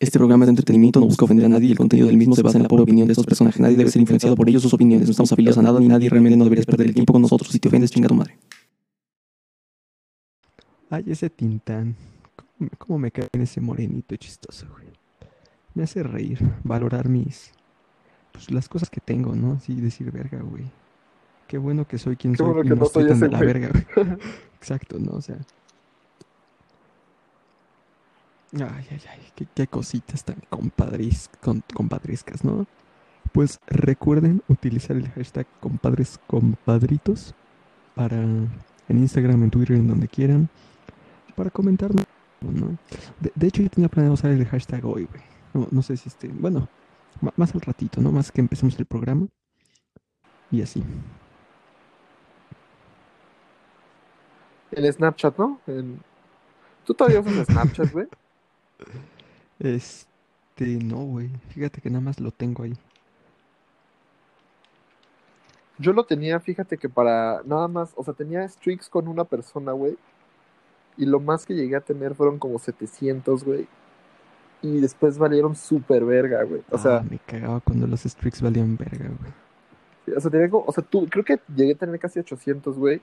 Este programa de entretenimiento no busca ofender a nadie y el contenido del mismo se basa en la pobre opinión de estos personajes. Nadie debe ser influenciado por ellos o sus opiniones. No estamos afiliados a nada ni nadie. Realmente no deberías perder el tiempo con nosotros. Si te ofendes, chinga tu madre. Ay, ese Tintán. ¿Cómo, me- cómo me cae en ese morenito chistoso, güey? Me hace reír, valorar mis... Pues las cosas que tengo, ¿no? Así decir, verga, güey. Qué bueno que soy quien Qué soy bueno y que no estoy soy tan de la verga, güey. Exacto, ¿no? O sea... Ay, ay, ay, qué, cositas tan compadris, con, compadrescas, ¿no? Pues recuerden utilizar el hashtag compadres compadritos para en Instagram, en Twitter, en donde quieran, para comentarnos, ¿no? De, hecho, yo tenía planeado usar el hashtag hoy, güey. No, sé si este, bueno, más al ratito, ¿no? Más que empecemos el programa. Y así. En Snapchat, ¿no? En- ¿Tú todavía usas Snapchat, güey? Este, no, güey. Fíjate que nada más lo tengo ahí. Yo lo tenía, fíjate que para nada más, o sea, tenía streaks con una persona, güey. Y lo más que llegué a tener fueron como 700, güey. Y después valieron súper verga, güey. O sea, Ah, me cagaba cuando los streaks valían verga, güey. o sea, tenía como- o sea, tú, creo que llegué a tener casi 800, güey.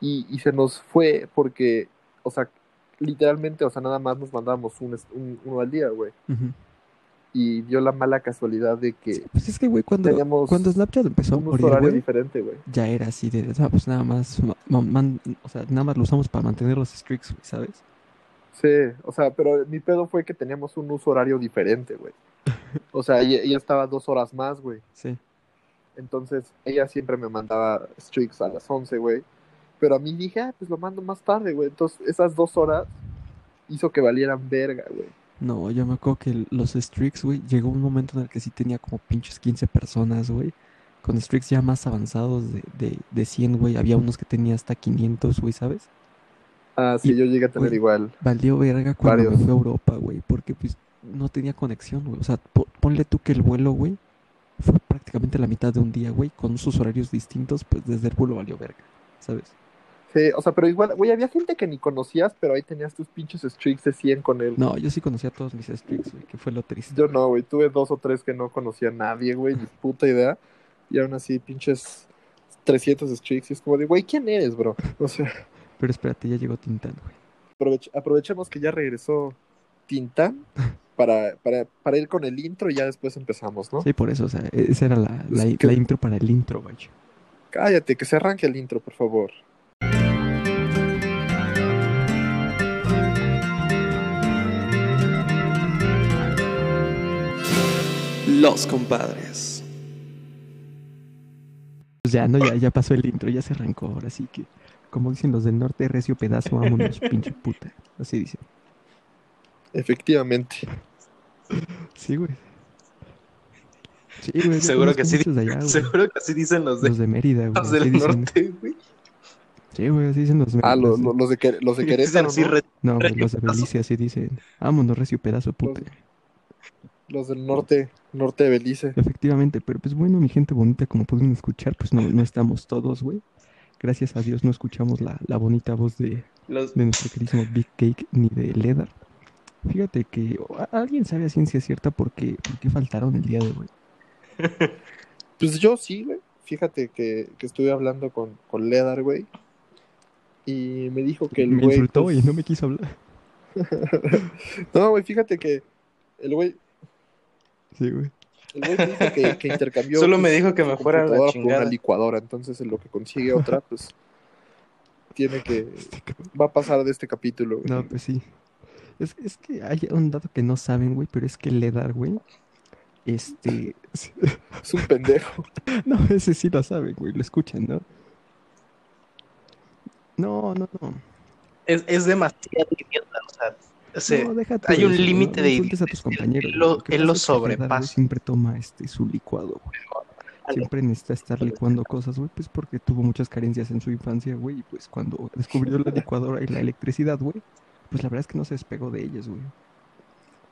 Y, y se nos fue porque, o sea, literalmente, o sea, nada más nos mandábamos un, uno al día, güey. Y dio la mala casualidad de que Pues es que, güey, cuando, Teníamos cuando Snapchat empezó a morir, horario diferente, güey. ya era así de, ah, pues nada más, man- o sea, nada más lo usamos para mantener los streaks, güey, ¿sabes? Sí, o sea, pero mi pedo fue que teníamos un uso horario diferente, güey. O sea, ella, ella estaba dos horas más, güey. Sí. Entonces, ella siempre me mandaba streaks a las 11, güey. Pero a mí dije, ah, pues lo mando más tarde, güey. Entonces, esas dos horas hizo que valieran verga, güey. No, yo me acuerdo que los streaks, güey, llegó un momento en el que sí tenía como pinches 15 personas, güey. Con streaks ya más avanzados de, de, de 100, güey. Había unos que tenía hasta 500, güey, ¿sabes? Ah, sí, Y, yo llegué a tener igual Valió verga cuando me varios. fui a Europa, güey, porque pues no tenía conexión, güey. O sea, po- ponle tú que el vuelo, güey, fue prácticamente la mitad de un día, güey, con sus horarios distintos, pues desde el vuelo valió verga, ¿sabes? Sí, o sea, pero igual, güey, había gente que ni conocías, pero ahí tenías tus pinches streaks de 100 con él. No, yo sí conocía a todos mis streaks, güey, que fue lo triste. Yo no, güey. Tuve dos o tres que no conocía a nadie, güey, ni puta idea. Y aún así, pinches 300 streaks. Y es como de, güey, ¿quién eres, bro? O sea, Pero espérate, ya llegó Tintán, güey. aprovech- aprovechemos que ya regresó Tintán para, para, para ir con el intro y ya después empezamos, ¿no? Sí, por eso, o sea, esa era la, la, Es que- la intro para el intro, güey. Cállate, que se arranque el intro, por favor. Los compadres. Pues ya, no, ya, ya pasó el intro, ya se arrancó, ahora sí que, como dicen los del norte, recio pedazo, vámonos, pinche puta. Así dicen. Efectivamente. Sí, güey. Sí, güey, Seguro que sí. allá, güey. Seguro que así dicen los, de, Los de Mérida, güey. los así del dicen. norte, güey. Sí, güey, así dicen los de Ah, Mérida. los, sí. los, los de, los de Dicen Querétaro, así ¿no? re- No, güey, los de. Belice así dicen. Vámonos, recio pedazo, puta. Los del norte, norte de Belice. Efectivamente, pero pues bueno, mi gente bonita, como pudieron escuchar, pues no, no estamos todos, güey. Gracias a Dios no escuchamos la, la bonita voz de, los- de nuestro queridísimo Big Cake ni de Ledar. Fíjate que ¿a- alguien sabe a ciencia cierta por qué, por qué faltaron el día de hoy. Pues yo sí, güey. Fíjate que, que estuve hablando con, con Ledar, güey. Y me dijo que el Me güey. insultó pues- y no me quiso hablar. No, güey, fíjate que el güey, Sí, güey. el güey me dijo que, que intercambió. Solo me pues, dijo que me fuera a la por chingada. una licuadora. Entonces, en lo que consigue otra, pues. Tiene que. Va a pasar de este capítulo, güey. No, pues sí. Es, es que hay un dato que no saben, güey, pero es que Ledar, güey. Este. Es un pendejo. No, ese sí lo saben, güey, lo escuchan, ¿no? No, no, no. es, es demasiado idiota, o sea, No, deja hay un eso, límite no, de insultes a tus compañeros. Él lo- Lo él sobrepasa. siempre toma este su licuado, güey. Siempre necesita estar licuando cosas, güey, pues porque tuvo muchas carencias en su infancia, güey, y pues cuando descubrió la licuadora y la electricidad, güey, pues la verdad es que no se despegó de ellas, güey.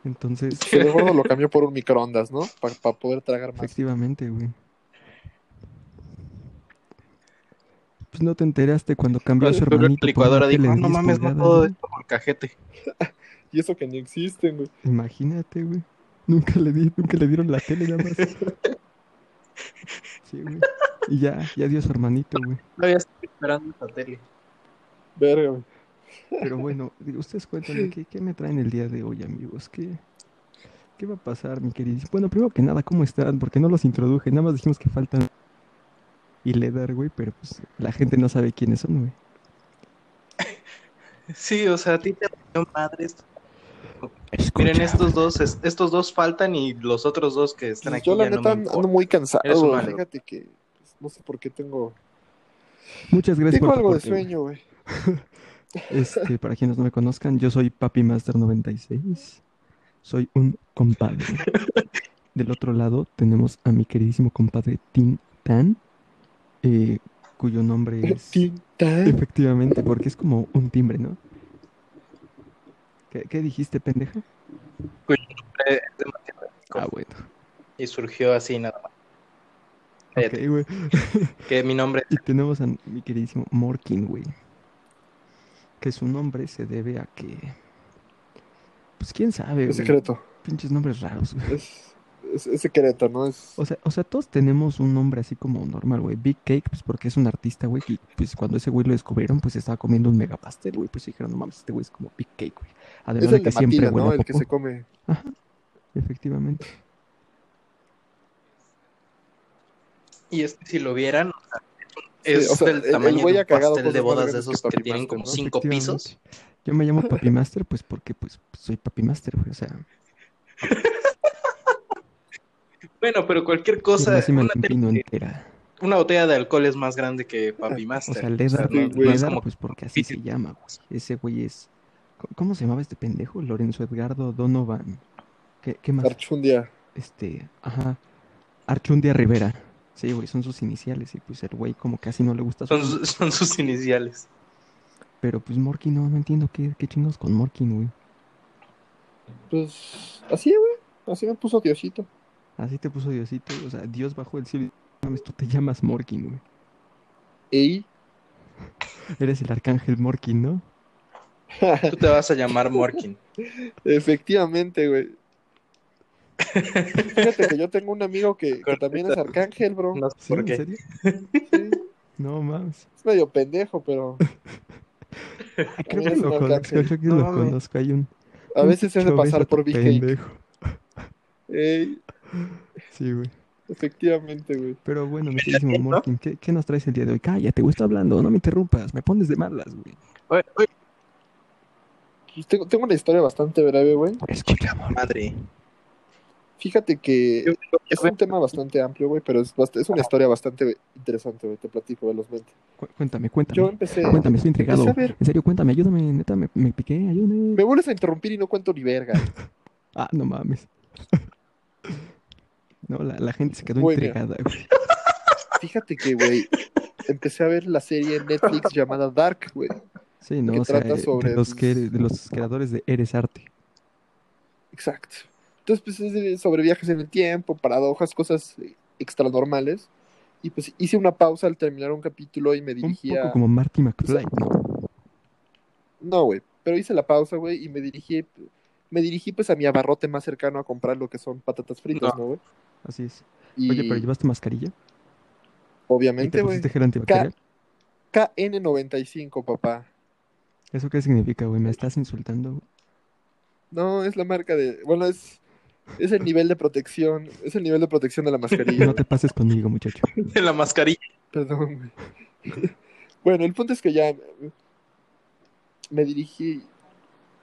Entonces, Pero gordo lo cambió por un microondas, ¿no? Para poder tragar más. efectivamente, güey. Pues no te enteraste cuando cambió a su hermanito la licuadora dijo, "Ah, no 10 mames, no todo güey". esto por cajete. Y eso que ni existen, güey. Imagínate, güey. Nunca le di, nunca le dieron la tele nada más. Sí, güey. Y ya, ya dio su hermanito, güey. Todavía estoy esperando esta tele. Verga, güey. Pero bueno, ustedes cuéntenme, ¿qué, qué me traen el día de hoy, amigos? ¿Qué, qué va a pasar, mi querido? Bueno, primero que nada, ¿cómo están? Porque no los introduje, nada más dijimos que faltan y Ledar, güey, pero pues la gente no sabe quiénes son, güey. Sí, o sea, a ti te valió madres. Miren, estos dos, es- estos dos faltan y los otros dos que están Pues aquí yo la ya no neta me ando muy cansado. Fíjate que pues, no sé por qué tengo... Muchas gracias Tengo por algo de sueño, güey. Este, para quienes no me conozcan, yo soy Papi Master 96. Soy un compadre. Del otro lado tenemos a mi queridísimo compadre Tin Tan, eh, cuyo nombre es... Tinta. Efectivamente, porque es como un timbre, ¿no? ¿Qué, qué dijiste, pendeja? Eh, es demasiado épico. Ah, bueno. Y surgió así nada más. Cállate, Ok, güey. Que mi nombre Y tenemos a mi queridísimo Morkin, güey. Que su nombre se debe a que... Pues quién sabe, Es güey. secreto. Pinches nombres raros, güey. Es, es, es secreto, ¿no? Es... O sea, o sea, todos tenemos un nombre así como normal, güey. Big Cake, pues porque es un artista, güey. Y pues cuando ese güey lo descubrieron, pues estaba comiendo un mega pastel, güey. Pues dijeron, no mames, este güey es como Big Cake, güey. Además Es de el que de siempre huele ¿no? a El que se come. Efectivamente. Y es que si lo vieran, o sea, Sí, es o sea, del el- tamaño de un pastel de bodas de esos que tienen como ¿no? cinco pisos. Yo me llamo Papi Master, pues porque pues soy Papi Master, güey. O sea, Bueno, pero cualquier cosa, sí me una, la tele- empino entera. una botella de alcohol es más grande que Papi O Master. O Ledar, sea, no- Sí, no Ledar, como pues porque así se llama, güey. Ese güey es... ¿Cómo- ¿Cómo se llamaba este pendejo? Lorenzo Edgardo Donovan. ¿Qué, qué más? Archundia. Este, ajá. Archundia Rivera. Sí, güey, son sus iniciales y pues el güey como casi no le gusta su son, son sus iniciales. Pero pues Morkin no, no entiendo qué, qué chingos con Morkin, güey. Pues así, güey. Así me puso Diosito. Así te puso Diosito, o sea, Dios bajó el cielo. y, Mames, tú te llamas Morkin, güey. Ey. Eres el arcángel Morkin, ¿no? Tú te vas a llamar Morkin. Efectivamente, güey. Fíjate que yo tengo un amigo que, que también es arcángel, bro. No ¿Sí? por ¿En qué. serio? Sí, No mames. es medio pendejo, pero creo que es lo conozco, creo que No lo conozco. Hay un, a un veces se hace pasar por pendejo. Ey, Sí, güey. efectivamente, güey. Pero bueno, mi queridísimo. Morkin, ¿qué, qué nos traes el día de hoy? Cállate, güey, estoy hablando, no me interrumpas, me pones de malas, güey. Oye, oye, Pues tengo, tengo una historia bastante breve, güey. Escucha, madre. Fíjate que es un tema bastante amplio, güey, pero es, es una historia bastante interesante, güey. Te platico velozmente. Cu- Cuéntame, cuéntame. Yo empecé. Cuéntame, estoy intrigado. ver- En serio, cuéntame, ayúdame, neta, me, me piqué, ayúdame. Me vuelves a interrumpir y no cuento ni verga. Ah, no mames. No, la, la gente se quedó Bueno. intrigada, güey. Fíjate que, güey, empecé a ver la serie en Netflix llamada Dark, güey. Sí, no, que o sea, trata sobre, de, los que, de los creadores de Eres Arte. Exacto. Entonces, pues es sobre viajes en el tiempo, paradojas, cosas eh, extranormales. Y pues hice una pausa al terminar un capítulo y me Un dirigí poco a... como Marty McFly, ¿no? No, güey, pero hice la pausa, güey, y me dirigí, me dirigí pues a mi abarrote más cercano a comprar lo que son patatas fritas, No. ¿no, güey? Así es. Y Oye, pero llevaste mascarilla. ¿Y obviamente, te güey, pusiste gel antibacterial? KN95, papá. ¿Eso qué significa, güey? ¿Me estás insultando? güey? No, es la marca de... Bueno, es, es el nivel de protección, es el nivel de protección de la mascarilla. No te pases conmigo, muchacho. De la mascarilla. Perdón, güey. Bueno, el punto es que ya me dirigí.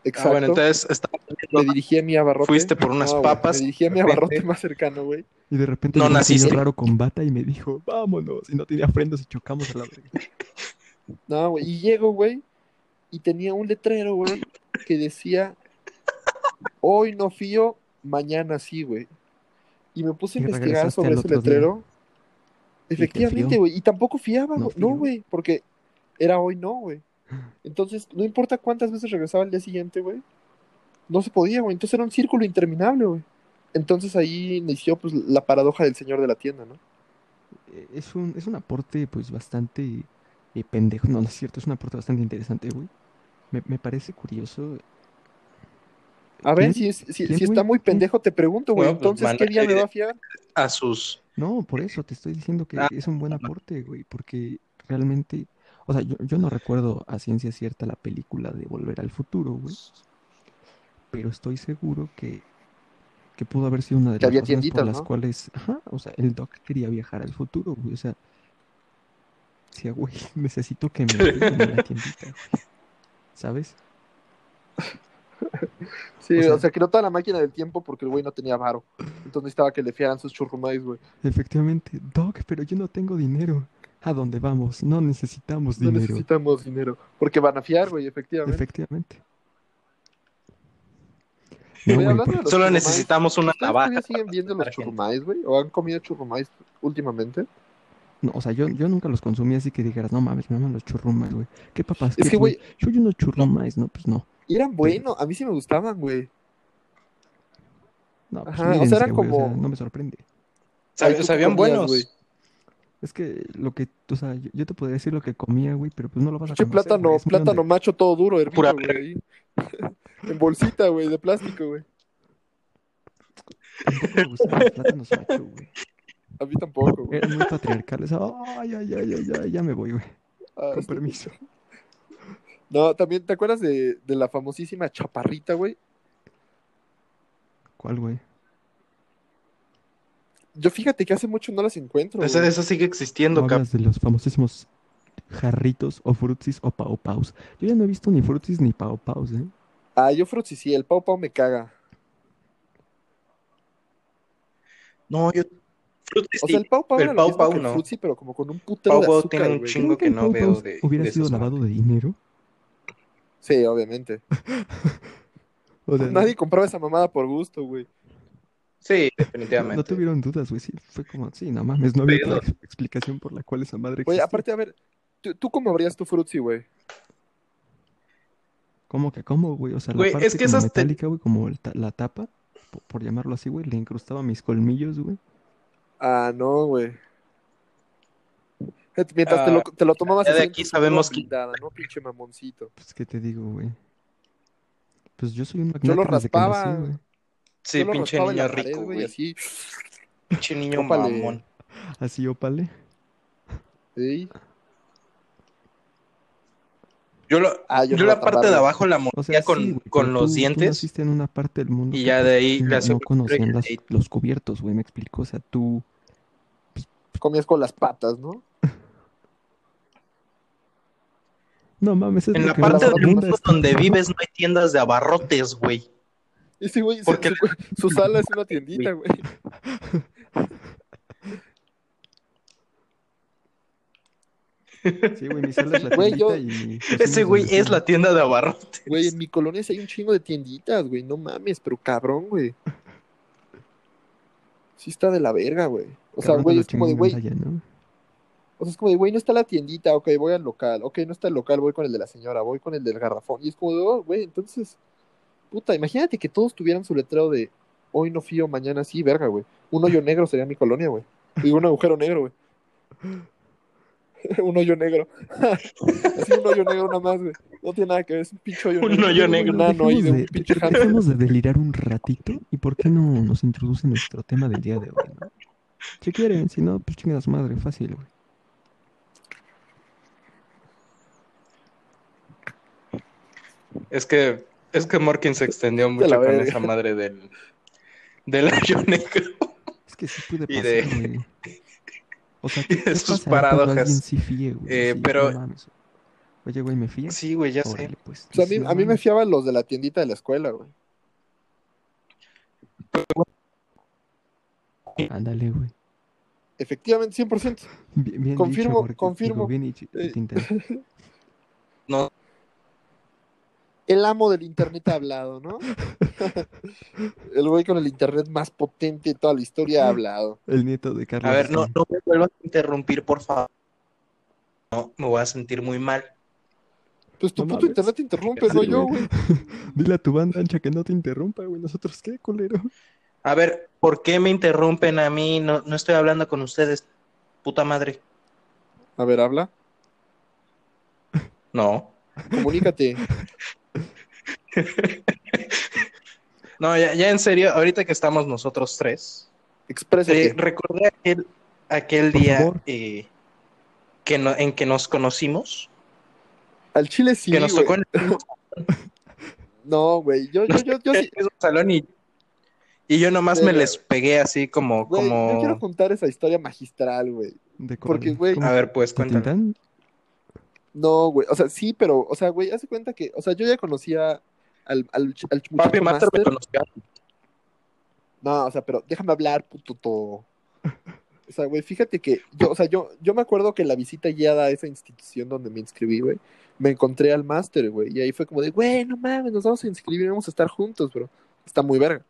Exacto. Ah, bueno, entonces estaba me dirigí a mi abarrote. Fuiste por unas papas, Me dirigí a mi abarrote más cercano, güey. Y de repente No llegó un raro con bata y me dijo, vámonos. Y no tenía frenos y chocamos a la verga. No, güey. Y llego, güey. Y tenía un letrero, güey, que decía: Hoy no fío, mañana sí, güey. Y me puse a investigar sobre ese día. letrero. te Efectivamente, güey. Y tampoco fiaba, No güey. fió. No, güey. Porque era hoy no, güey. Entonces, no importa cuántas veces regresaba al día siguiente, güey. No se podía, güey. Entonces era un círculo interminable, güey. Entonces ahí inició pues la paradoja del señor de la tienda, ¿no? Eh, Es un, es un aporte, pues, bastante eh, pendejo. No, no es cierto, es un aporte bastante interesante, güey. Me, me parece curioso A ver, si, es- si, ¿Quién, si está muy pendejo, te pregunto, güey. No, pues, Entonces, ¿qué día me va a fiar? A sus. No, por eso te estoy diciendo que Ah, es un buen aporte, güey, porque realmente, o sea, yo, yo no recuerdo a ciencia cierta la película de Volver al Futuro, güey, pero estoy seguro que, que pudo haber sido una de Que las razones por las ¿no? cuales, ajá, o sea, el Doc quería viajar al futuro, güey, o sea, decía, güey, necesito que me ayuden la tiendita, güey, ¿sabes? Sí, O sea- o sea, creó toda la máquina del tiempo porque el güey no tenía varo. Entonces necesitaba que le fiaran sus churrumais, güey. Efectivamente, Doc, pero yo no tengo dinero. ¿A dónde vamos? No necesitamos No dinero. necesitamos dinero. Porque van a fiar, güey, efectivamente. Efectivamente. No, porque- los Solo necesitamos una ¿Ustedes todavía navaja. siguen viendo los churrumais, güey? ¿O han comido churrumais últimamente? No, o sea, yo, yo nunca los consumí así que dijeras, no mames, me maman los churrumais, güey. ¿Qué papas? Es qué, que, güey, Yo unos churrumais, ¿no? Pues no. Y eran buenos, a mí sí me gustaban, güey. No, pues Ajá, o sea, mírense, eran o sea, como- no me sorprende. Sab- Ay, ¿tú qué Sabían buenos. güey? Es que lo que, o sea, yo, yo te podría decir lo que comía, güey, pero pues no lo vas a conocer, plátano, güey, es muy plátano macho todo duro, hervido, Pura güey. en bolsita, güey, de plástico, güey. Tampoco me gustaban los plátanos macho, güey. A mí tampoco, güey. Eran muy patriarcales. Ay, ay, ay, ay, ay, ya me voy, güey. Ah, Con sí. permiso. No, también, ¿te acuerdas de, de la famosísima chaparrita, güey? ¿Cuál, güey? Yo fíjate que hace mucho no las encuentro, Esa, esa sigue existiendo, ¿No hablas de los famosísimos jarritos o frutsis o pau paus? Yo ya no he visto ni frutsis ni pau paus, ¿eh? Ah, yo Fruitsy sí, el Pau Pau me caga. No, yo. Fruity O sea, el Pau Pau el era lo Pau mismo Pau que el no. Fruitsy, pero como con un putero Pau de azúcar, tiene un chingo ¿Creen que no Pau veo de- hubiera de sido lavado de dinero? Sí, obviamente. O sea, Nadie compraba esa mamada por gusto, güey. Sí, no definitivamente. tuvieron dudas, güey. Sí, fue como, sí, no mames, no había Pero- otra ex- explicación por la cual esa madre Güey, existía. aparte, a ver, ¿tú, tú cómo abrías tu Fruitsy, güey? ¿Cómo que cómo, güey? O sea, la Güey, parte es que como esas te- metálica, güey, como el ta- la tapa, po- por, llamarlo así, güey, le incrustaba mis colmillos, güey. Ah, no, güey. Fíjate, Mientras te, lo, te lo tomabas ya de así en aquí tu sabemos que- blindada, ¿no? Pinche mamoncito. Pues, ¿qué te digo, güey? Pues yo soy un Yo lo magnate desde que nací, raspaba. güey. Sí, Yo pinche niño la pared, rico, güey. Así, Pinche niño Ópale. mamón. Así, ópale. sí. Yo, lo, Ah, yo la parte de abajo la O mordía sea, con, sí, con los tú- Tú dientes. naciste en una parte del mundo Y ya de ahí no, no conocían las- los cubiertos, güey, me explico. O sea, tú... Comías con las patas, ¿no? No mames, es En la parte del mundo donde vives no hay tiendas de abarrotes, güey. Ese güey, su, Porque- su, su sala es una tiendita, güey. Sí, güey, mi sala es la Güey, yo- tiendita y mi cocina Ese güey es la tienda de abarrotes. Güey, en mi colonia hay un chingo de tienditas, güey. No mames, pero cabrón, güey. Sí está de la verga, güey. O sea, güey, es como de, güey, o sea, es como de, güey, no está la tiendita, ok, voy al local. Ok, no está el local, voy con el de la señora, voy con el del garrafón. Y es como de, oh, güey, entonces, puta, imagínate que todos tuvieran su letrero de hoy no fío, mañana sí, verga, güey. Un hoyo negro sería mi colonia, güey. Y un agujero negro, güey. un hoyo negro. Así un hoyo negro nada más, güey. No tiene nada que ver, es un pinche hoyo Un negro. hoyo Un negro. ahí Dejemos de un de, dejemos de delirar un ratito y por qué no nos introduce nuestro tema del día de hoy, ¿no? Si quieren, si no, pues chingas madre, fácil, güey. Es que, es que Morkin se extendió la mucho con verga. esa madre del, del hoyo negro. Es que sí puede Y pasar, de- güey. O sea, y ¿qué, de qué sus paradojas. alguien sí fíe, güey? Eh, Sí, pero- no. Oye, güey, ¿me fías? Sí, güey, ya sé. Pues. O sea, a mí, a mí me fiaban los de la tiendita de la escuela, güey. Ándale, güey. Efectivamente, 100%. Bien, bien Confirmo, dicho, confirmo. digo, bien dicho, Eh. No, El amo del internet ha hablado, ¿no? el güey con el internet más potente de toda la historia ha hablado. El nieto de Carlos. a ver, no, no me vuelvas a interrumpir, por favor. No, me voy a sentir muy mal. Pues tu No puto internet te interrumpe, Sí, no yo, güey. Dile a tu banda ancha que no te interrumpa, güey. ¿Nosotros qué, culero? A ver, ¿por qué me interrumpen a mí? No, no estoy hablando con ustedes, puta madre. A ver, habla. No. Comunícate. No, ya, ya en serio, ahorita que estamos nosotros tres, eh, recordé aquel, aquel día eh, que no- en que nos conocimos, Al chile sí, que nos tocó en el No, güey. Yo, yo, yo, yo sí. salón y, y yo nomás me les pegué así como, Güey, yo quiero como... contar esa historia magistral, güey. ¿De Porque, güey. A ver, pues, ¿De cuéntame. No, güey. O sea, sí, pero, o sea, güey, hace cuenta que, o sea, yo ya conocía al, al, al Papi muchacho Master me conoció. No, o sea, pero déjame hablar, puto. to. O sea, güey, fíjate que yo, o sea, yo, yo me acuerdo que la visita guiada a esa institución donde me inscribí, güey, me encontré al máster, güey, y ahí fue como de, güey, no mames, nos vamos a inscribir, vamos a estar juntos, bro. Está muy verga.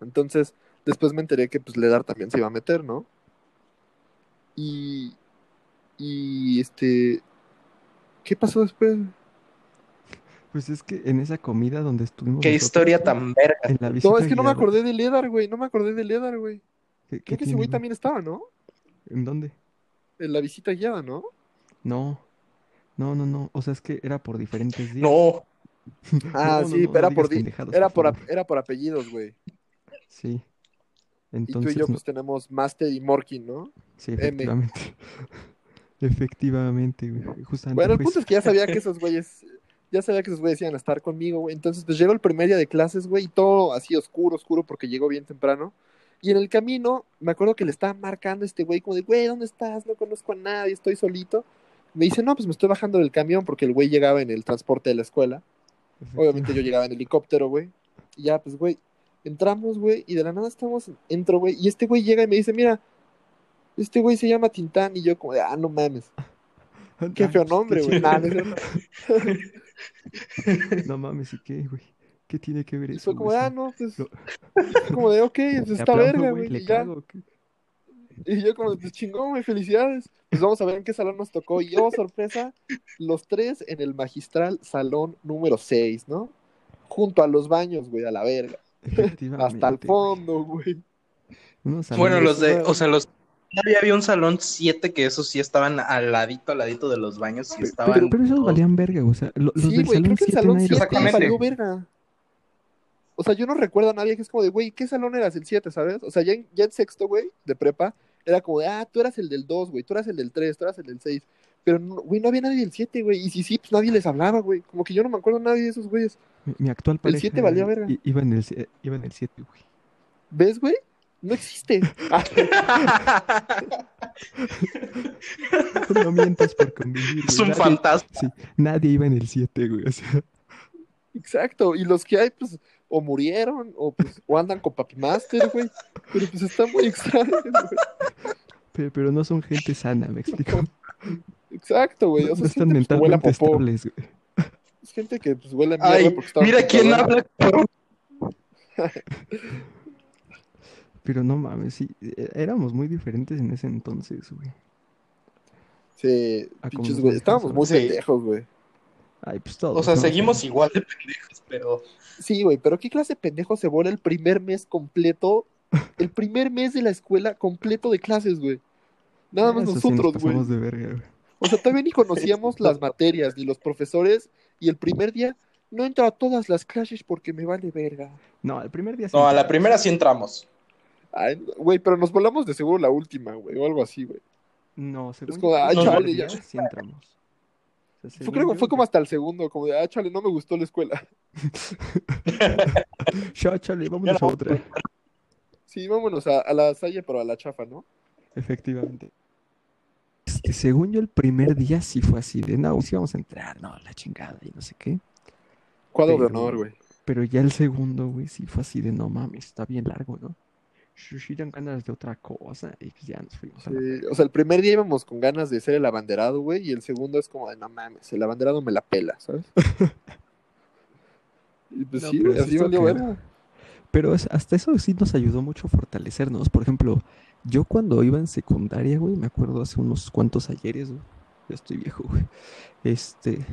Entonces, después me enteré que, pues, Ledar también se iba a meter, ¿no? Y, y, este, ¿qué pasó después? Pues es que en esa comida donde estuvimos. Qué nosotros, historia tan verga. En la visita No, es que no me guiada, acordé de Ledar, güey, no me acordé de Ledar, güey. ¿qué- qué Creo que ese tiene, güey güey? también estaba, ¿no? ¿En dónde? En la visita guiada, ¿no? No. No, no, no. O sea, es que era por diferentes días. No, Ah, No, no, sí, no, no era, digas por di- pendejadas, era, por por, favor. ap- era por apellidos, güey. Sí. Y Entonces, tú y yo, no- pues tenemos Master y Morkin, ¿no? sí, M. efectivamente. Efectivamente, güey. Justamente Bueno, el fue punto es que ya sabía que esos güeyes, ya sabía que esos güeyes iban a estar conmigo, güey. Entonces, pues llegó el primer día de clases, güey, y todo así oscuro, oscuro, porque llegó bien temprano. Y en el camino, me acuerdo que le estaba marcando a este güey, como de, güey, ¿dónde estás? No conozco a nadie, estoy solito. Me dice, no, pues me estoy bajando del camión, porque el güey llegaba en el transporte de la escuela. Obviamente yo llegaba en helicóptero, güey. Y ya, pues, güey, entramos, güey, y de la nada estamos, entro, güey, y este güey llega y me dice, mira, este güey se llama Tintán, y yo como de, ah, no mames, qué feo pues, nombre, güey. Nah, no. No mames, ¿y qué, güey? ¿Qué tiene que ver Y eso? fue como ah, no, pues, Lo- como de, ok, está aplaudo, verga, güey, y ya. cago. ¿qué? Y yo como, de, pues chingón, güey, felicidades. Pues vamos a ver en qué salón nos tocó. Y oh, sorpresa, los tres en el magistral salón número 6, ¿no? Junto a los baños, güey, a la verga. Hasta el fondo, güey. Bueno, los de, o sea, los... Todavía había un salón 7 que esos sí estaban al ladito, al ladito de los baños y Pero, estaban... pero, pero esos todos- valían verga, o sea, lo- los Sí, del creo salón que el 7 salón nadie 7 los conoce. Exactamente. valió verga. O sea, yo no recuerdo a nadie que es como de, güey, ¿qué salón eras? El 7, ¿sabes? O sea, ya en, ya en sexto, güey, de prepa, era como de, ah, tú eras el del 2, güey, tú eras el del 3, tú eras el del 6. Pero, güey, no había nadie del 7, güey. Y si sí, pues nadie les hablaba, güey. Como que yo no me acuerdo a nadie de esos güeyes. Mi, mi actual El pareja 7 valía verga. iba en el, sie- iba en el 7, güey. ¿Ves, güey? No existe. No mientas por convivir, es un Nadie- fantasma. Sí, nadie iba en el 7, güey. O sea, exacto. Y los que hay, pues, o murieron, o pues, o andan con Papi Master, güey. Pero pues está muy extraño, güey. pero, pero no son gente sana, me explico. Exacto, güey. O sea, no es están gente pues, mentalmente popó. estables, güey. Es gente que pues huele a mierda Ay, porque está mira quién habla, cabrón. Pero no mames, sí, eh, éramos muy diferentes en ese entonces, güey. Sí, pinches, güey. Estábamos muy pendejos, güey. Ay, pues todos. O sea, ¿no? seguimos igual de pendejos, pero... Sí, güey, pero ¿qué clase de pendejo se vuela el primer mes completo? El primer mes de la escuela completo de clases, güey. Nada más Eso sí nos nosotros, güey. pasamos de verga, güey. O sea, todavía ni conocíamos las materias ni los profesores. Y el primer día no entro a todas las clases porque me vale verga. No, el primer día sí. No, a la entramos. primera sí entramos. Ay, güey, pero nos volamos de seguro la última, güey, o algo así, güey. No, según como, yo, ah, chale, ya. sí entramos. O sea, Fue, que fue como hasta el segundo, como de, ah, chale, no me gustó la escuela. Ya, chale, vámonos Ya a otra. Sí, vámonos a, a la Salle, pero a la chafa, ¿no? Efectivamente. Este, según yo, el primer día sí fue así de, no, sí vamos a entrar, no, la chingada y no sé qué. Cuadro de honor, güey. Pero ya el segundo, güey, sí fue así de, no mames, está bien largo, ¿no? Sí, dan ganas de otra cosa y pues ya nos fuimos a la... Sí, o sea, el primer día íbamos con ganas de ser el abanderado, güey, y el segundo es como de, no mames, el abanderado me la pela, ¿sabes? y pues No, sí, pero así valió verga. Pero es- hasta eso sí nos ayudó mucho a fortalecernos. Por ejemplo, yo cuando iba en secundaria, güey, me acuerdo hace unos cuantos ayeres, güey. Ya estoy viejo, güey. Este.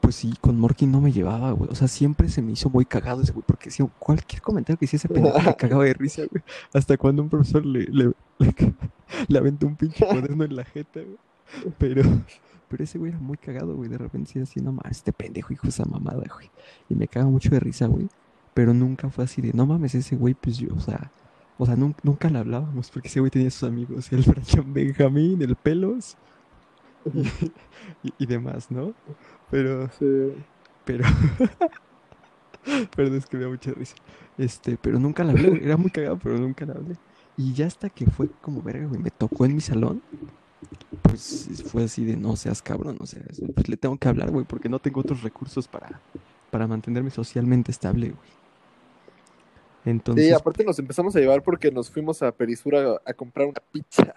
Pues sí, con Morky no me llevaba, güey. O sea, siempre se me hizo muy cagado ese güey. Porque si cualquier comentario que hiciese ese pendejo me cagaba de risa, güey. Hasta cuando un profesor le, le, le, aventó un pinche cuaderno en la jeta, güey. Pero. Pero ese güey era muy cagado, güey. De repente sí así, no más, este pendejo hijo esa mamada, güey. Y me caga mucho de risa, güey. Pero nunca fue así de, no mames, ese güey, pues yo, o sea, o sea, nunca, nunca le hablábamos porque ese güey tenía sus amigos, el Brian Benjamín, el Pelos y demás, ¿no? Pero, Sí. pero, perdón, es que me da mucha risa. Este, pero nunca le hablé, era muy cagado, pero nunca le hablé. Y ya hasta que fue como verga, güey, me tocó en mi salón, pues fue así de no seas cabrón, o sea, pues le tengo que hablar, güey, porque no tengo otros recursos para, para mantenerme socialmente estable, güey. Entonces, Sí, aparte nos empezamos a llevar porque nos fuimos a Perisura a, a comprar una pizza.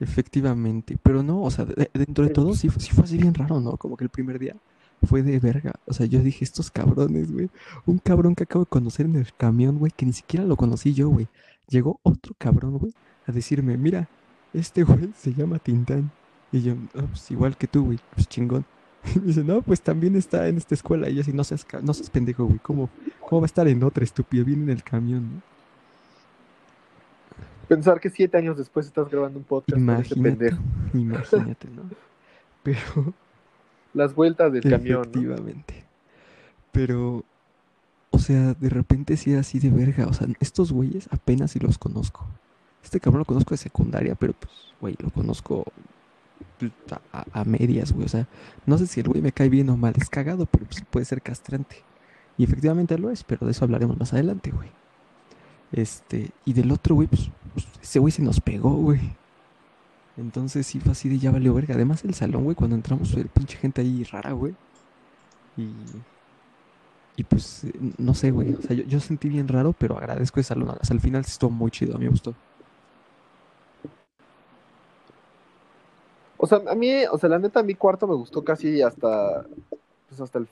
efectivamente, pero no, o sea, de- dentro de todo sí, fue- sí fue así bien raro, ¿no? Como que el primer día fue de verga, o sea, yo dije, estos cabrones, güey, un cabrón que acabo de conocer en el camión, güey, que ni siquiera lo conocí yo, güey. Llegó otro cabrón, güey, a decirme, mira, este güey se llama Tintán. Y yo, "Ah, pues igual que tú, güey, pues chingón. Y me dice, no, pues también está en esta escuela. Y yo así, no seas, no seas pendejo, güey, ¿cómo, ¿cómo va a estar en otra, estúpido? Viene en el camión, ¿no? Pensar que siete años después estás grabando un podcast con ese Imagínate, pendejo. imagínate, ¿no? Pero, Las vueltas del camión. ¿no? efectivamente. Pero, o sea, de repente sí era así de verga. O sea, estos güeyes apenas si los conozco. Este cabrón lo conozco de secundaria, pero pues, güey, lo conozco a, medias, güey. O sea, no sé si el güey me cae bien o mal. Es cagado, pero pues puede ser castrante. Y efectivamente lo es, pero de eso hablaremos más adelante, güey. Este, y del otro, güey, pues, pues, ese güey se nos pegó, güey. Entonces sí fue así de ya valió verga. Además el salón, güey, cuando entramos, el pinche gente ahí rara, güey. Y, y pues, eh, no sé, güey. O sea, yo, sentí bien raro, pero agradezco el salón. Hasta el final sí estuvo muy chido, a mí me gustó. O sea, a mí, o sea, la neta, a mi cuarto me gustó casi hasta, pues hasta el,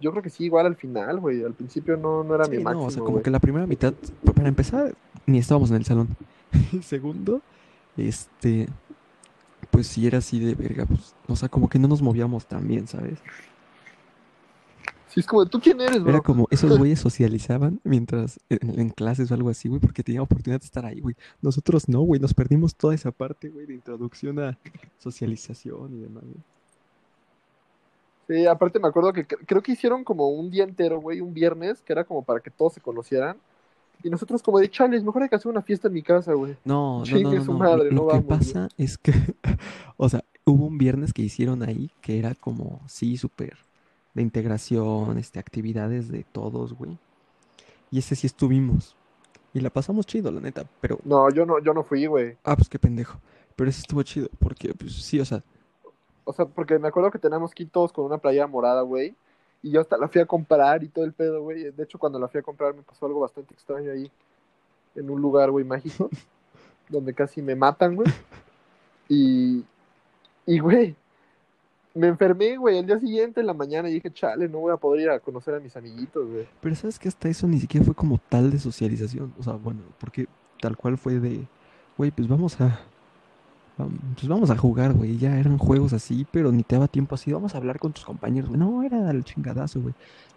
yo creo que sí, igual al final, güey. Al principio no, no era Sí, mi no, máximo, o sea, como güey. que la primera mitad, pa- para empezar, ni estábamos en el salón. Y segundo, este, pues sí era así de verga, pues, o sea, como que no nos movíamos tan bien, ¿sabes? Sí, es como, ¿tú quién eres, bro? Era como esos güeyes socializaban mientras en, en clases o algo así, güey, porque tenían oportunidad de estar ahí, güey. Nosotros no, güey, nos perdimos toda esa parte, güey, de introducción a socialización y demás, güey. Sí, aparte me acuerdo que cre- creo que hicieron como un día entero, güey, un viernes, que era como para que todos se conocieran. Y nosotros como de, chales, mejor hay que hacer una fiesta en mi casa, güey. No, no, no, Chingue no, su no. madre, Lo que güey. pasa es que, o sea, hubo un viernes que hicieron ahí que era como, sí, súper de integración, este, actividades de todos, güey. Y ese sí estuvimos. Y la pasamos chido, la neta, pero, No, yo no, yo no fui, güey. ah, pues qué pendejo. Pero ese estuvo chido, porque, pues sí, o sea, O sea, porque me acuerdo que teníamos que ir todos con una playera morada, güey. Y yo hasta la fui a comprar y todo el pedo, güey. De hecho, cuando la fui a comprar me pasó algo bastante extraño ahí. En un lugar, güey, mágico. donde casi me matan, güey. Y, y, güey, me enfermé, güey, el día siguiente en la mañana y dije, chale, no voy a poder ir a conocer a mis amiguitos, güey. Pero sabes que hasta eso ni siquiera fue como tal de socialización. O sea, bueno, porque tal cual fue de, güey, pues vamos a, pues vamos a jugar, güey. Ya eran juegos así, pero ni te daba tiempo así. Vamos a hablar con tus compañeros. güey. No, era el chingadazo, güey.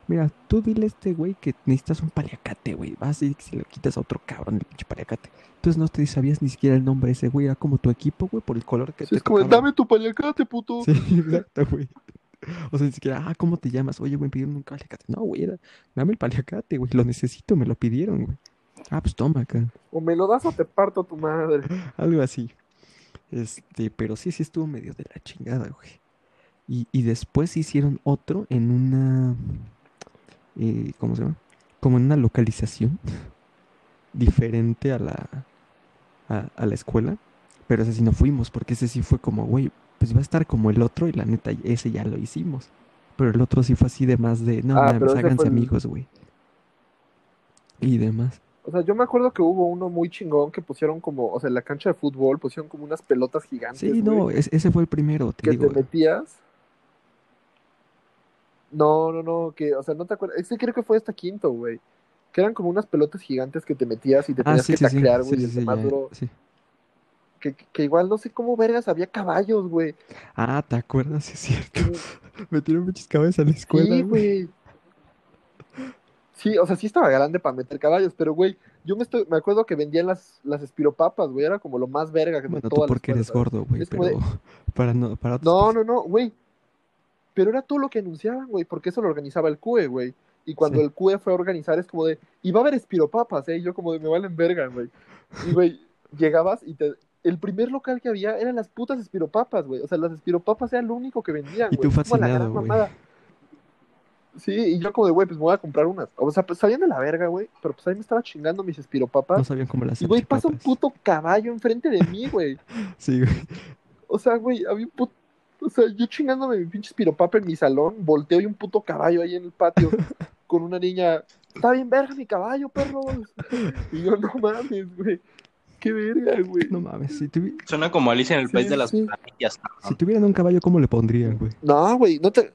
Mira, tú dile a este güey que necesitas un paliacate, güey. Vas y se lo quitas a otro cabrón, el pinche paliacate. Entonces no te sabías ni siquiera el nombre de ese güey. Era como tu equipo, güey, por el color que Sí, te es como, dame tu paliacate, puto. Sí, exacto, güey. O sea, ni siquiera, ah, ¿cómo te llamas? Oye, güey, pidieron un paliacate. No, güey, era, dame el paliacate, güey, lo necesito, me lo pidieron, güey. Ah, pues toma acá. O me lo das o te parto tu madre. Algo así. Este, pero sí, sí estuvo medio de la chingada, güey. Y, y después hicieron otro en una, eh, ¿cómo se llama? Como en una localización diferente a la, a, a la escuela. Pero ese sí no fuimos, porque ese sí fue como, güey, pues va a estar como el otro y la neta, ese ya lo hicimos. Pero el otro sí fue así de más de, no, Ah, pero ese háganse fue amigos, güey. Y demás. O sea, yo me acuerdo que hubo uno muy chingón que pusieron como, o sea, en la cancha de fútbol pusieron como unas pelotas gigantes. Sí, no, güey, es- ese fue el primero, te que digo. te metías. No, no, no, que, o sea, no te acuerdas. Ese creo que fue hasta quinto, güey. Que eran como unas pelotas gigantes que te metías y te Ah, tenías sí, que sí, taclear, sí, güey. sí, y el sí, que más ya, duró- sí. que, que igual no sé cómo vergas había caballos, güey. Ah, ¿te acuerdas? Sí, es cierto. Metieron muchas cabezas a la escuela, Sí, güey. güey. Sí, o sea, sí estaba grande para meter caballos, pero, güey, yo me, estoy, me acuerdo que vendían las, las espiropapas, güey, era como lo más verga que Bueno, tú toda la porque eres gordo, güey, pero de- para no, para otros No, pues, no, no, güey. Pero era todo lo que anunciaban, güey, porque eso lo organizaba el CUE, güey. Y cuando Sí. el QE fue a organizar, es como de, y va a haber espiropapas, ¿eh? Y yo como de, me valen verga, güey. Y, güey, llegabas y te... El primer local que había eran las putas espiropapas, güey. O sea, las espiropapas era lo único que vendían, Y güey. tú como la fascinado, güey. Sí, y yo como de, güey, pues me voy a comprar unas. O sea, pues sabían de la verga, güey. Pero pues ahí me estaba chingando mis espiropapas. No sabían cómo las y, güey, pasa un puto caballo enfrente de mí, güey. Sí, güey. O sea, güey, había un puto. O sea, yo chingándome mi pinche espiropapa en mi salón, volteo y un puto caballo ahí en el patio con una niña. Está bien verga mi caballo, perros. Y yo, no mames, güey. Qué verga, güey. No mames, si, tuvi- Suena como Alicia en el Sí, País de las sí. Maravillas. si tuvieran un caballo, ¿cómo le pondrían, güey? No, güey, no te.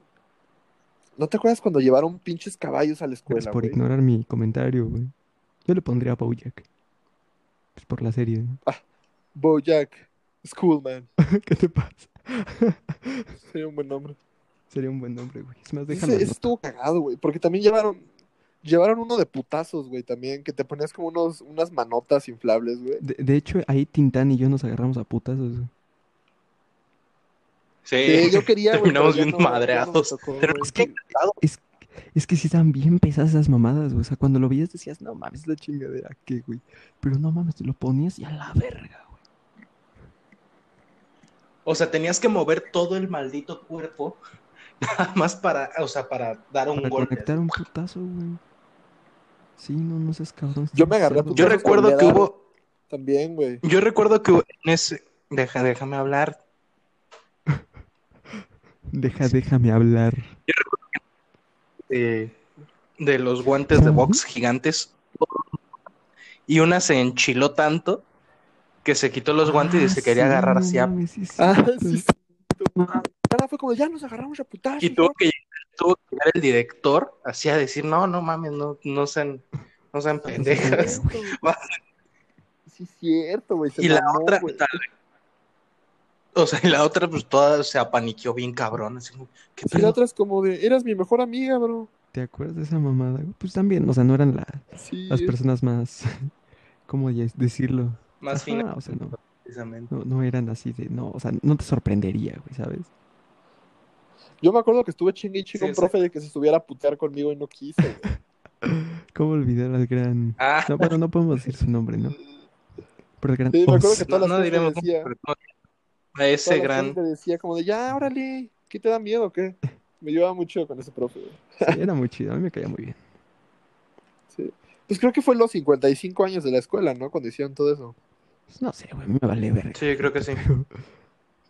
¿No te acuerdas cuando llevaron pinches caballos a la escuela, por güey? ignorar mi comentario, güey. Yo le pondría a Bojack. Pues por la serie, ¿no? Bojack, Schoolman. ¿Qué te pasa? Sería un buen nombre. Sería un buen nombre, güey. Es más, Ese, déjalo. ese anoto. estuvo cagado, güey. Porque también llevaron. Llevaron uno de putazos, güey, también, que te ponías como unos, unas manotas inflables, güey. De, de hecho, ahí Tintán y yo nos agarramos a putazos, güey. Sí, Sí, yo quería, güey. terminamos bien no- no madreados. tocó, Pero es que Es, es que sí estaban bien pesadas esas mamadas, güey. O sea, cuando lo veías decías, no mames, la chingadera, ¿qué, güey? Pero no mames, te lo ponías y a la verga, güey. O sea, tenías que mover todo el maldito cuerpo nada más para, o sea, para dar un Para golpe. conectar un putazo, güey. Sí, no, no seas cabrón. Yo me agarré a Yo recuerdo que hubo, También, güey. yo recuerdo que hubo en ese, deja, déjame hablar. Deja, déjame hablar. de, de los guantes de box gigantes y una se enchiló tanto que se quitó los guantes y Ah, se quería sí, agarrar no así a- Ah, sí sí, sí. Cara, fue como, ya nos agarramos a y tuvo que tuvo que llegar el director así a decir no no mames no no sean no sean pendejas Sí, es cierto, güey. se y la mamó, otra. o sea y la otra pues toda se apaniqueó bien cabrón así como, ¿qué Sí, la otra es como de, eras mi mejor amiga, bro. ¿Te acuerdas de esa mamada? güey? Pues también, o sea, no eran la- Sí. las personas más, ¿cómo decirlo? más Ajá, fina o sea, no, precisamente no, no eran así de, no, o sea, no te sorprendería, güey, ¿sabes? Yo me acuerdo que estuve chingue y chingue Sí, un profe de que se estuviera a putear conmigo y no quiso, güey. ¿Cómo olvidar al gran... ah No, bueno, no podemos decir su nombre, ¿no? Pero el gran... Sí, me acuerdo que no, todas las no diremos decía, pero no, a ese gran decía como de, ya, órale, ¿qué te da miedo o qué? Me llevaba mucho con ese profe, güey. Sí, era muy chido, a mí me caía muy bien. Sí. Pues creo que fue los 55 años de la escuela, ¿no? Cuando hicieron todo eso. Pues no sé, güey, me vale verga. sí creo que sí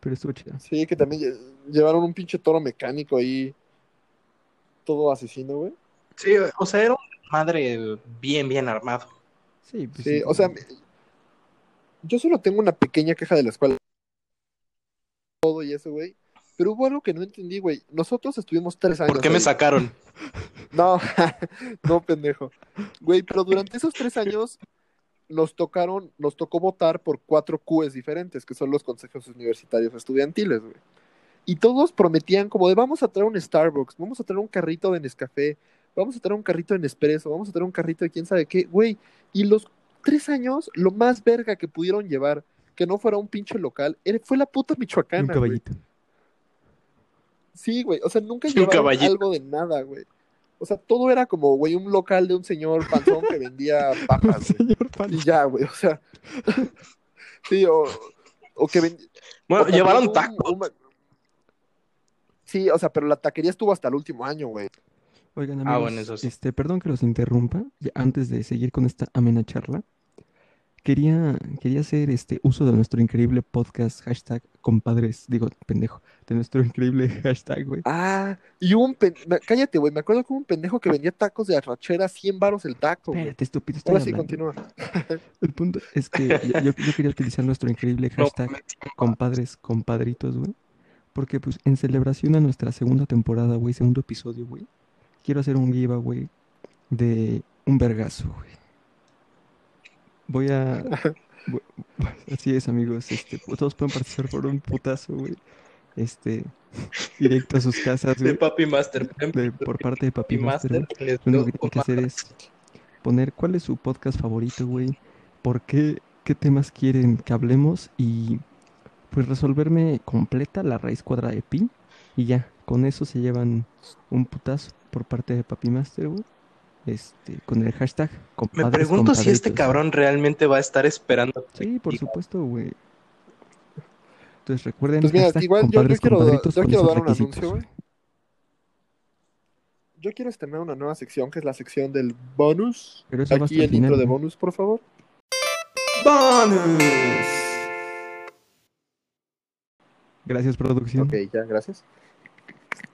Pero, estuvo chido. Sí, que también lle- llevaron un pinche toro mecánico ahí, todo asesino, güey. sí o sea era un madre bien bien armado Sí, pues Sí, o sea, yo solo tengo una pequeña queja de la escuela. Y eso, güey. Pero hubo algo que no entendí, güey. Nosotros estuvimos tres años. ¿por qué me ahí. sacaron? No, no, pendejo. Güey, pero durante esos tres años nos tocaron, nos tocó votar por cuatro QEs diferentes, que son los consejos universitarios estudiantiles, güey. Y todos prometían como de vamos a traer un Starbucks, vamos a traer un carrito de Nescafé, vamos a traer un carrito de Nespresso, vamos a traer un carrito de quién sabe qué, güey. Y los tres años, lo más verga que pudieron llevar, que no fuera un pinche local, fue la puta Y un Michoacana, güey. caballito. Sí, güey. O sea, nunca Sí, un llevaron algo de nada, güey. O sea, todo era como, güey, un local de un señor panzón que vendía papas, güey. Señor Y ya, güey. O sea. sí, o, o que vendía. Bueno, o llevaron un- tacos. un- Sí, o sea, pero la taquería estuvo hasta el último año, güey. Oigan, Ah, amigos, bueno, eso sí. este, perdón que los interrumpa, antes de seguir con esta amena charla, quería, quería hacer este uso de nuestro increíble podcast, hashtag compadres, digo, pendejo, de nuestro increíble hashtag, güey. Ah, y un pen... me- Cállate, güey. Me acuerdo que un pendejo que vendía tacos de arrachera 100 varos el taco, güey. Espérate, estúpido, estoy Ahora sí, continúa. El punto es que yo, quería utilizar nuestro increíble No, hashtag compadres, compadritos, güey. Porque pues en celebración a nuestra segunda temporada, güey, segundo episodio, güey, quiero hacer un giveaway de un vergazo, güey. Voy a... Así es, amigos, este, todos pueden participar por un putazo, güey. Este, directo a sus casas, de Papi Master. de- por parte de Papi Papi Master. Master. Lo único que tienen que hacer es poner cuál es su podcast favorito, güey, por qué, qué temas quieren que hablemos y pues resolverme completa la raíz cuadrada de pi y ya, con eso se llevan un putazo por parte de Papi Master, güey. Este, con el hashtag Me pregunto si este cabrón realmente va a estar esperando. Sí, por supuesto, güey. Entonces recuerden, Pues mira, hashtag igual yo, yo compadres, quiero, yo quiero dar un anuncio, güey. Yo quiero estrenar una nueva sección que es la sección del bonus. Pero eso Aquí el final, intro de bonus, por favor. ¡Bonus! Gracias, producción. Ok, ya, gracias.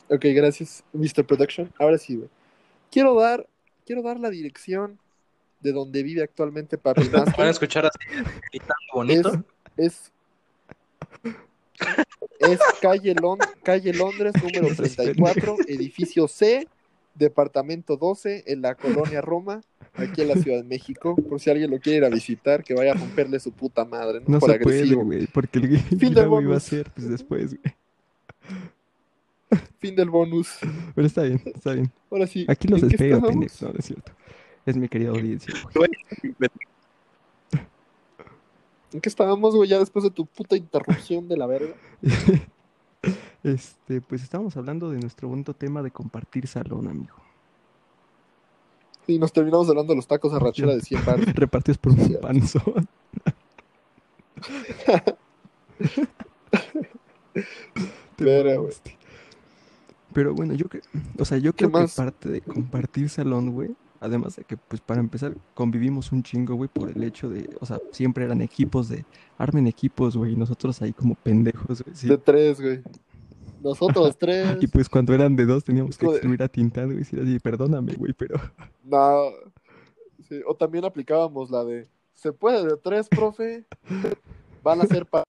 Ok, gracias, Mr. Production. Ahora sí, güey. Quiero dar, quiero dar la dirección de donde vive actualmente Papi Van a Master. escuchar así, bonito. Es, es, es calle, Lon- calle Londres, número No seas 34, edificio C, departamento 12, en la colonia Roma, aquí en la Ciudad de México. Por si alguien lo quiere ir a visitar, que vaya a romperle su puta madre, ¿no? No Por se puede, agresivo. güey, porque el del giveaway iba a ser pues, después, güey. Fin del bonus. Pero está bien, está bien. Ahora sí. Aquí los ¿en qué espero, estábamos? pendejo. No, no es cierto. Es mi querida audiencia, güey. ¿En qué estábamos, güey? Ya después de tu puta interrupción de la verga. Este, pues estábamos hablando de nuestro bonito tema de compartir salón, amigo. Y nos terminamos hablando de los tacos arrachera de 100 baros. Repartidos por un. Te Verga, mamaste. Pero bueno, yo que, o sea, yo creo que parte de compartir salón, güey, además de que, pues para empezar, convivimos un chingo, güey, por el hecho de, o sea, siempre eran equipos de, armen equipos, güey, y nosotros ahí como pendejos, güey, sí. De tres, güey. Nosotros tres. Y pues cuando eran de dos teníamos que escribir a tintado, güey, y decir así, perdóname, güey, pero... No. Sí, O también aplicábamos la de, ¿se puede de tres, profe? Van a ser pa...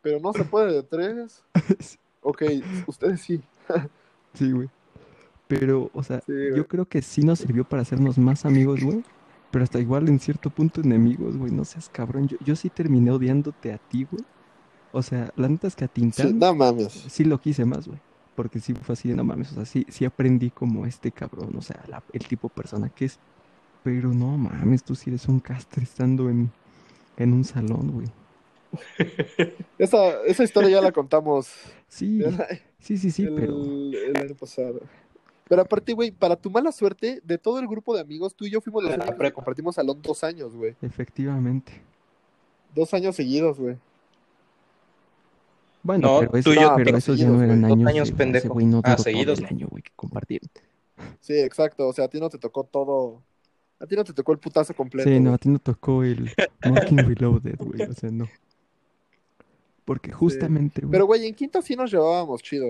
Pero no se puede de tres. Ok, ustedes sí. Sí, güey. Pero, o sea, Sí, yo creo que sí nos sirvió para hacernos más amigos, güey. Pero hasta igual en cierto punto enemigos, güey. No seas cabrón. Yo, yo sí terminé odiándote a ti, güey. O sea, la neta es que a Sí, Tintán no mames. sí lo quise más, güey. Porque sí fue así de no mames. O sea, sí, sí aprendí como este cabrón. O sea, la- el tipo de persona que es. Pero no mames, tú sí eres un castre estando en, en un salón, güey. Esa, esa historia ya la contamos Sí, el, sí, sí, sí, pero. el año pasado. Pero aparte, güey, para tu mala suerte, de todo el grupo de amigos, tú y yo fuimos la que prepa. compartimos salón dos años, güey. Efectivamente. Dos años seguidos, güey. Bueno, No, pero, eso, tú y yo pero pero esos ya no eran. Dos años. pendejo. No Ah, seguidos, el año, güey, que compartieron. Sí, exacto. O sea, a ti no te tocó todo. A ti no te tocó el putazo completo. Sí, no, a ti no tocó el Mocking Reloaded, güey, o sea, no. Porque justamente, güey, Pero, güey, en quinto sí nos llevábamos chido.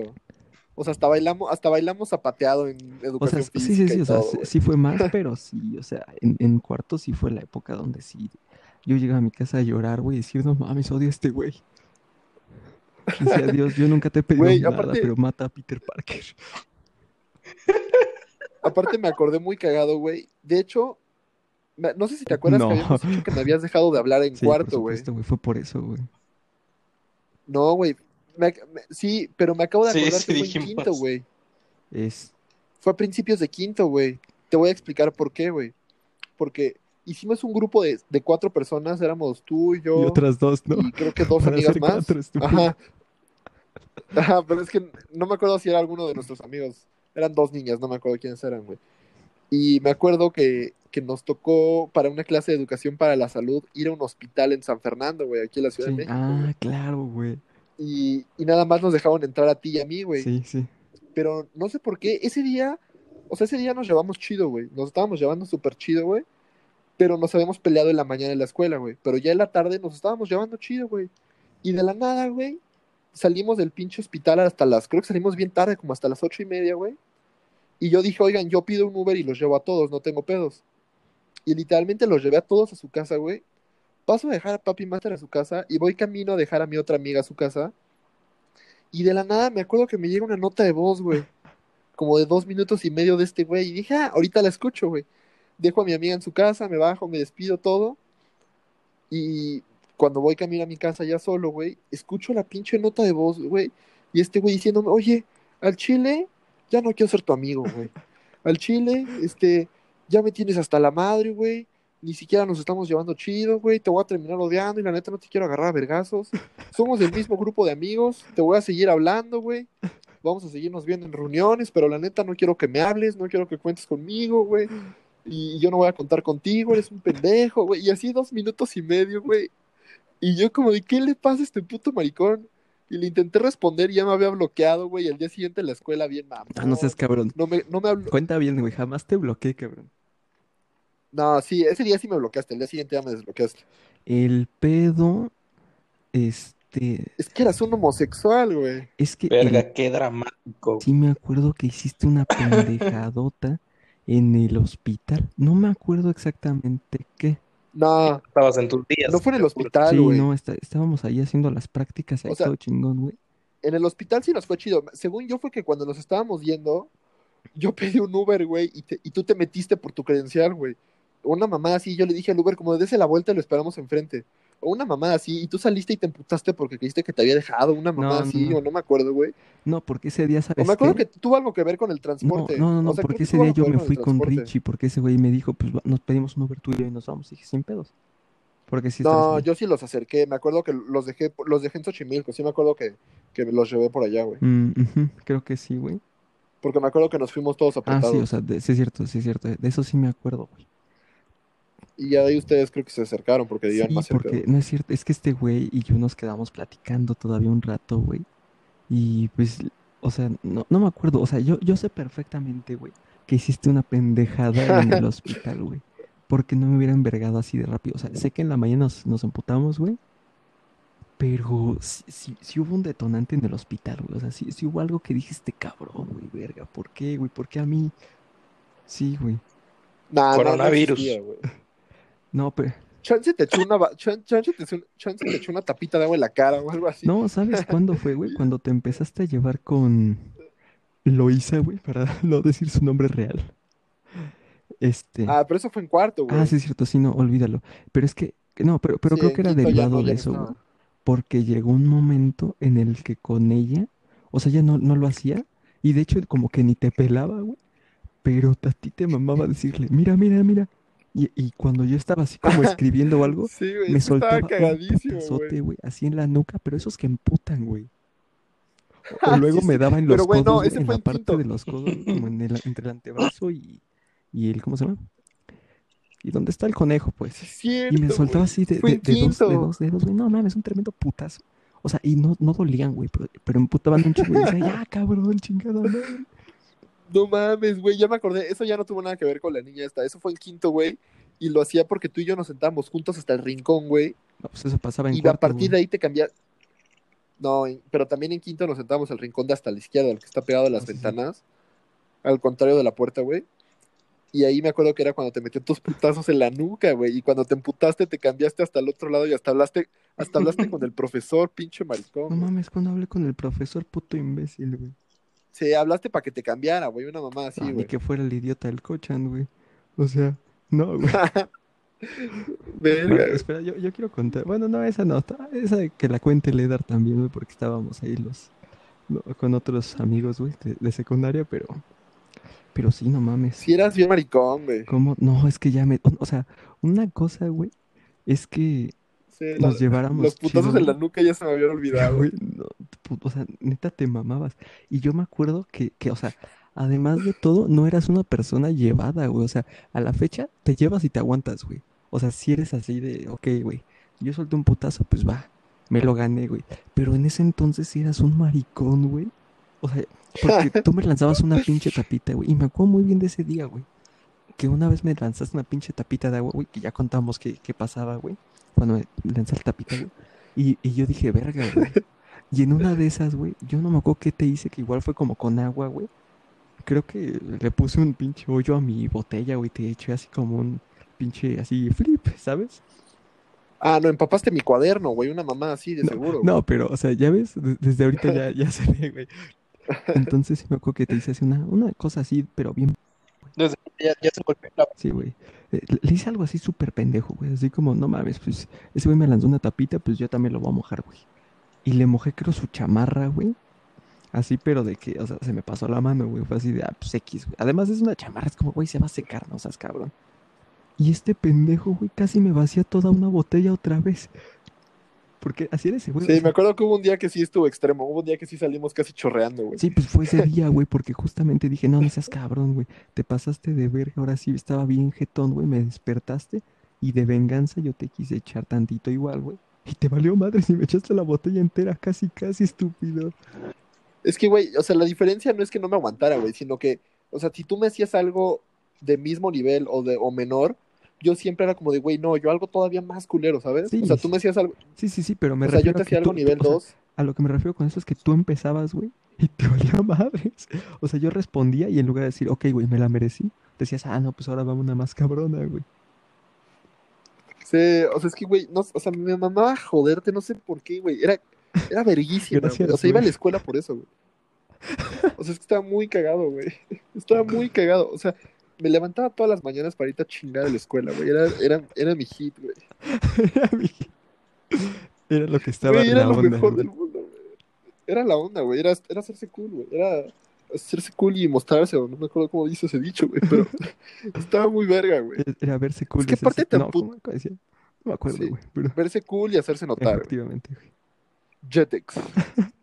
O sea, hasta bailamos, hasta bailamos zapateado en o sea, educación sí, física sí, sí, y o sea, todo, sí, sí fue más, pero sí, o sea, en, en cuarto sí fue la época donde sí, yo llegaba a mi casa a llorar, güey, y decir, no mames, odio a este güey. Decía, Dios, yo nunca te he pedido Güey, nada, aparte- pero mata a Peter Parker. Aparte me acordé muy cagado, güey. De hecho, no sé si te acuerdas No. que habíamos dicho que me habías dejado de hablar en Sí, cuarto, güey, fue por eso, güey. No, güey. Me me- sí, pero me acabo de acordar sí que fue en quinto, güey. Es, Fue a principios de quinto, güey. Te voy a explicar por qué, güey. Porque hicimos un grupo de, de cuatro personas, éramos tú, yo y otras dos, ¿no? y creo que dos Para amigas ser más. cuatro. Ajá. Ajá, pero es que no me acuerdo si era alguno de nuestros amigos. Eran dos niñas, no me acuerdo quiénes eran, güey. Y me acuerdo que, que nos tocó para una clase de educación para la salud ir a un hospital en San Fernando, güey, aquí en la Ciudad Sí, de México. Ah, claro, güey. Y, y nada más nos dejaron entrar a ti y a mí, güey. Sí, sí. Pero no sé por qué, ese día, o sea, ese día nos llevamos chido, güey. Nos estábamos llevando súper chido, güey. Pero nos habíamos peleado en la mañana en la escuela, güey. Pero ya en la tarde nos estábamos llevando chido, güey. Y de la nada, güey, salimos del pinche hospital hasta las, creo que salimos bien tarde, como hasta las ocho y media, güey. Y yo dije, oigan, yo pido un Uber y los llevo a todos, no tengo pedos. Y literalmente los llevé a todos a su casa, güey. Paso a dejar a Papi Master a su casa y voy camino a dejar a mi otra amiga a su casa. Y de la nada me acuerdo que me llega una nota de voz, güey. Como de dos minutos y medio de este güey. Y dije, ah, ahorita la escucho, güey. Dejo a mi amiga en su casa, me bajo, me despido todo. Y cuando voy camino a mi casa ya solo, güey, escucho la pinche nota de voz, güey. Y este güey diciéndome, oye, al chile, ya no quiero ser tu amigo, güey. Al chile, este, ya me tienes hasta la madre, güey. Ni siquiera nos estamos llevando chido, güey. Te voy a terminar odiando y la neta no te quiero agarrar a vergazos. Somos del mismo grupo de amigos. Te voy a seguir hablando, güey. vamos a seguirnos viendo en reuniones, pero la neta no quiero que me hables, no quiero que cuentes conmigo, güey. Y yo no voy a contar contigo, eres un pendejo, güey. Y así dos minutos y medio, güey. Y yo como de, ¿qué le pasa a este puto maricón? Y le intenté responder y ya me había bloqueado, güey. Y al día siguiente en la escuela bien mamón. Ah, no seas cabrón. No me, no me habló. Cuenta bien, güey. Jamás te bloqueé, cabrón. No, sí, ese día sí me bloqueaste. El día siguiente ya me desbloqueaste. El pedo. Este. Es que eras un homosexual, güey. Es que. Verga, el- qué dramático. Sí me acuerdo que hiciste una pendejadota en el hospital. No me acuerdo exactamente qué. No, Estabas en tus días. no fue en el hospital, Sí, güey. no, está- estábamos ahí haciendo las prácticas ahí O sea, todo chingón, güey. En el hospital sí nos fue chido. Según yo fue que cuando nos estábamos yendo, yo pedí un Uber, güey, y, te- y tú te metiste por tu credencial, güey. Una mamá así, yo le dije al Uber, como dése la vuelta y lo esperamos enfrente. O una mamá así, y tú saliste y te emputaste porque creíste que te había dejado una mamá No, así, no. o no me acuerdo, güey. No, porque ese día, O ¿sabes me acuerdo qué? que tuvo algo que ver con el No, transporte. no, no, no, O sea, porque que ese día yo me fui con. Richie, porque ese güey me dijo, pues nos pedimos un Uber tuyo y nos vamos. Y dije, sin pedos. Porque sí No, yo sí los acerqué. Me acuerdo que los dejé, los dejé en Xochimilco. Sí me acuerdo que, que los llevé por allá, güey. Mm, creo que sí, güey. Porque me acuerdo que nos fuimos todos Ah, apretados. sí, o sea, de- sí es cierto, sí es cierto. De eso sí me acuerdo, güey. Y ya de ahí ustedes creo que se acercaron porque vivían Sí, más cerca. porque no es cierto, es que este güey y yo nos quedamos platicando todavía un rato, güey. Y pues, o sea, no, no me acuerdo, o sea, yo, yo sé perfectamente, güey, que hiciste una pendejada en el hospital, güey. Porque no me hubiera envergado así de rápido. O sea, sé que en la mañana nos, nos emputamos, güey. Pero sí, sí- sí hubo un detonante en el hospital, güey. O sea, sí, sí hubo algo que dijiste, cabrón, güey, verga. ¿Por qué, güey? ¿Por qué a mí? Sí, güey. Nah, no, no Coronavirus. existía, güey. No, pero... Chance te echó una, chance te, echó- chance te echó una tapita de agua en la cara o algo así. No, ¿sabes cuándo fue, güey? Cuando te empezaste a llevar con Loisa, güey, para no decir su nombre real. Este. Ah, pero eso fue en cuarto, güey. Ah, sí, es cierto, sí, no, olvídalo. Pero es que, no, pero, pero Sí, creo que era ya derivado no, de ya eso, no. güey. Porque llegó un momento en el que con ella, o sea, ella no, no lo hacía, y de hecho como que ni te pelaba, güey. Pero a ti te mamaba decirle, mira, mira, mira. Y, y cuando yo estaba así como escribiendo algo, Sí, güey, me soltaba un cagadísimo, güey. güey, así en la nuca, pero esos que emputan, güey. O Ah, luego me daba en los Pero, codos, ese en fue la parte quinto. de los codos, como en el, entre el antebrazo y, y el, ¿cómo se llama? ¿Y dónde está el conejo, pues? Cierto, Y me soltaba así de, Fue de, en de dos, de quinto. dos dedos, güey. No mames, un tremendo putazo. O sea, y no, no dolían, güey, pero, pero emputaban un chingo. Y decía, ya, cabrón, chingada madre. No mames, güey, ya me acordé. Eso ya no tuvo nada que ver con la niña esta. Eso fue en quinto, güey. Y lo hacía porque tú y yo nos sentábamos juntos hasta el rincón, güey. No, pues eso pasaba en Y a partir de ahí te cambias. No, pero también en quinto nos sentábamos al rincón de hasta la izquierda, el que está pegado a las Ah, sí. ventanas. Al contrario de la puerta, güey. Y ahí me acuerdo que era cuando te metió tus putazos en la nuca, güey. Y cuando te emputaste, te cambiaste hasta el otro lado y hasta hablaste, hasta hablaste con el profesor, pinche maricón. No güey. mames, cuando hablé con el profesor puto imbécil, güey. Sí, hablaste para que te cambiara, güey. Una mamá así, Ah, ni güey. que fuera el idiota del cochan, güey. O sea, no, güey. Verga, espera, yo, yo quiero contar. Bueno, no, esa no. Esa de que la cuente Ledar también, güey, porque estábamos ahí los, lo- con otros amigos, güey, de, de secundaria, pero. Pero sí, no mames. Si eras bien maricón, güey. ¿Cómo? No, es que ya me. O, sea, una cosa, güey, es que Sí, nos la- lleváramos. los putazos chido, en la nuca ya se me habían olvidado. Güey, no, o sea, neta te mamabas. Y yo me acuerdo que, que, o sea, además de todo, no eras una persona llevada, güey. O sea, a la fecha te llevas y te aguantas, güey. O sea, si eres así de, ok, güey, yo solté un putazo, pues va, me lo gané, güey. Pero en ese entonces eras un maricón, güey. O sea, porque tú me lanzabas una pinche tapita, güey. Y me acuerdo muy bien de ese día, güey. Que una vez me lanzaste una pinche tapita de agua, güey, que ya contamos qué, pasaba, güey. Cuando me lanzé la tapita, güey. Y, y yo dije, verga, güey. Y en una de esas, güey, yo no me acuerdo qué te hice, que igual fue como con agua, güey. Creo que le puse un pinche hoyo a mi botella, güey. Te eché así como un pinche así flip, ¿sabes? Ah, no, empapaste mi cuaderno, güey. Una mamá así, de seguro. güey. No, pero, o sea, ya ves, De- desde ahorita ya, ya se ve, güey. Entonces sí me acuerdo que te hice así una, una cosa así, pero bien, Desde ya, ya se volvió la sí, güey. Eh, Le le hice algo así súper pendejo, güey. Así como, no mames, pues ese güey me lanzó una tapita, pues yo también lo voy a mojar, güey. Y le mojé, creo, su chamarra, güey. Así, pero de que, o sea, se me pasó la mano, güey. Fue así de, ah, pues X, güey. Además es una chamarra, es como, güey, se va a secar, no seas cabrón. Y este pendejo, güey, casi me vacía toda una botella otra vez. Porque así era ese güey. o Sí, me acuerdo que hubo un día que sí estuvo extremo. Hubo un día que sí salimos casi chorreando, güey. Sí, pues fue ese día, güey, porque justamente dije, no, no seas cabrón, güey. Te pasaste de verga, ahora sí estaba bien jetón, güey, me despertaste y de venganza yo te quise echar tantito igual, güey. Y te valió madre si me echaste la botella entera, casi, casi estúpido. Es que, güey, o sea, la diferencia no es que no me aguantara, güey, sino que, o sea, si tú me hacías algo de mismo nivel o de o menor, yo siempre era como de, güey, no, yo algo todavía más culero, ¿sabes? Sí. O sea, tú me hacías algo, Sí, sí, sí, pero me o sea, yo refiero te hacía algo tú- nivel tú- o sea, 2. A lo que me refiero con eso es que tú empezabas, güey, y te valía madres. O sea, yo respondía y en lugar de decir, ok, güey, me la merecí, decías, ah, no, pues ahora vamos una más cabrona, güey. Sí, o sea, es que, güey, no, o sea, me mamaba joderte, no sé por qué, güey. Era, era verguísima, güey. O sea, iba a la escuela por eso, güey. O sea, es que estaba muy cagado, güey. Estaba muy cagado. O sea, me levantaba todas las mañanas para irte a chingar a la escuela, güey. Era, era, era mi hit, güey. Era mi- Era lo que estaba Güey, era la lo onda, mejor güey. del mundo, güey. Era la onda, güey. Era, era hacerse cool, güey. Era hacerse cool y mostrarse, o no me acuerdo cómo dice ese dicho, güey. Pero estaba muy verga, güey. Era- verse cool. Es que y hacerse- aparte te No. No me acuerdo, Sí. güey, pero Verse cool y hacerse notar, efectivamente, güey. Jetex.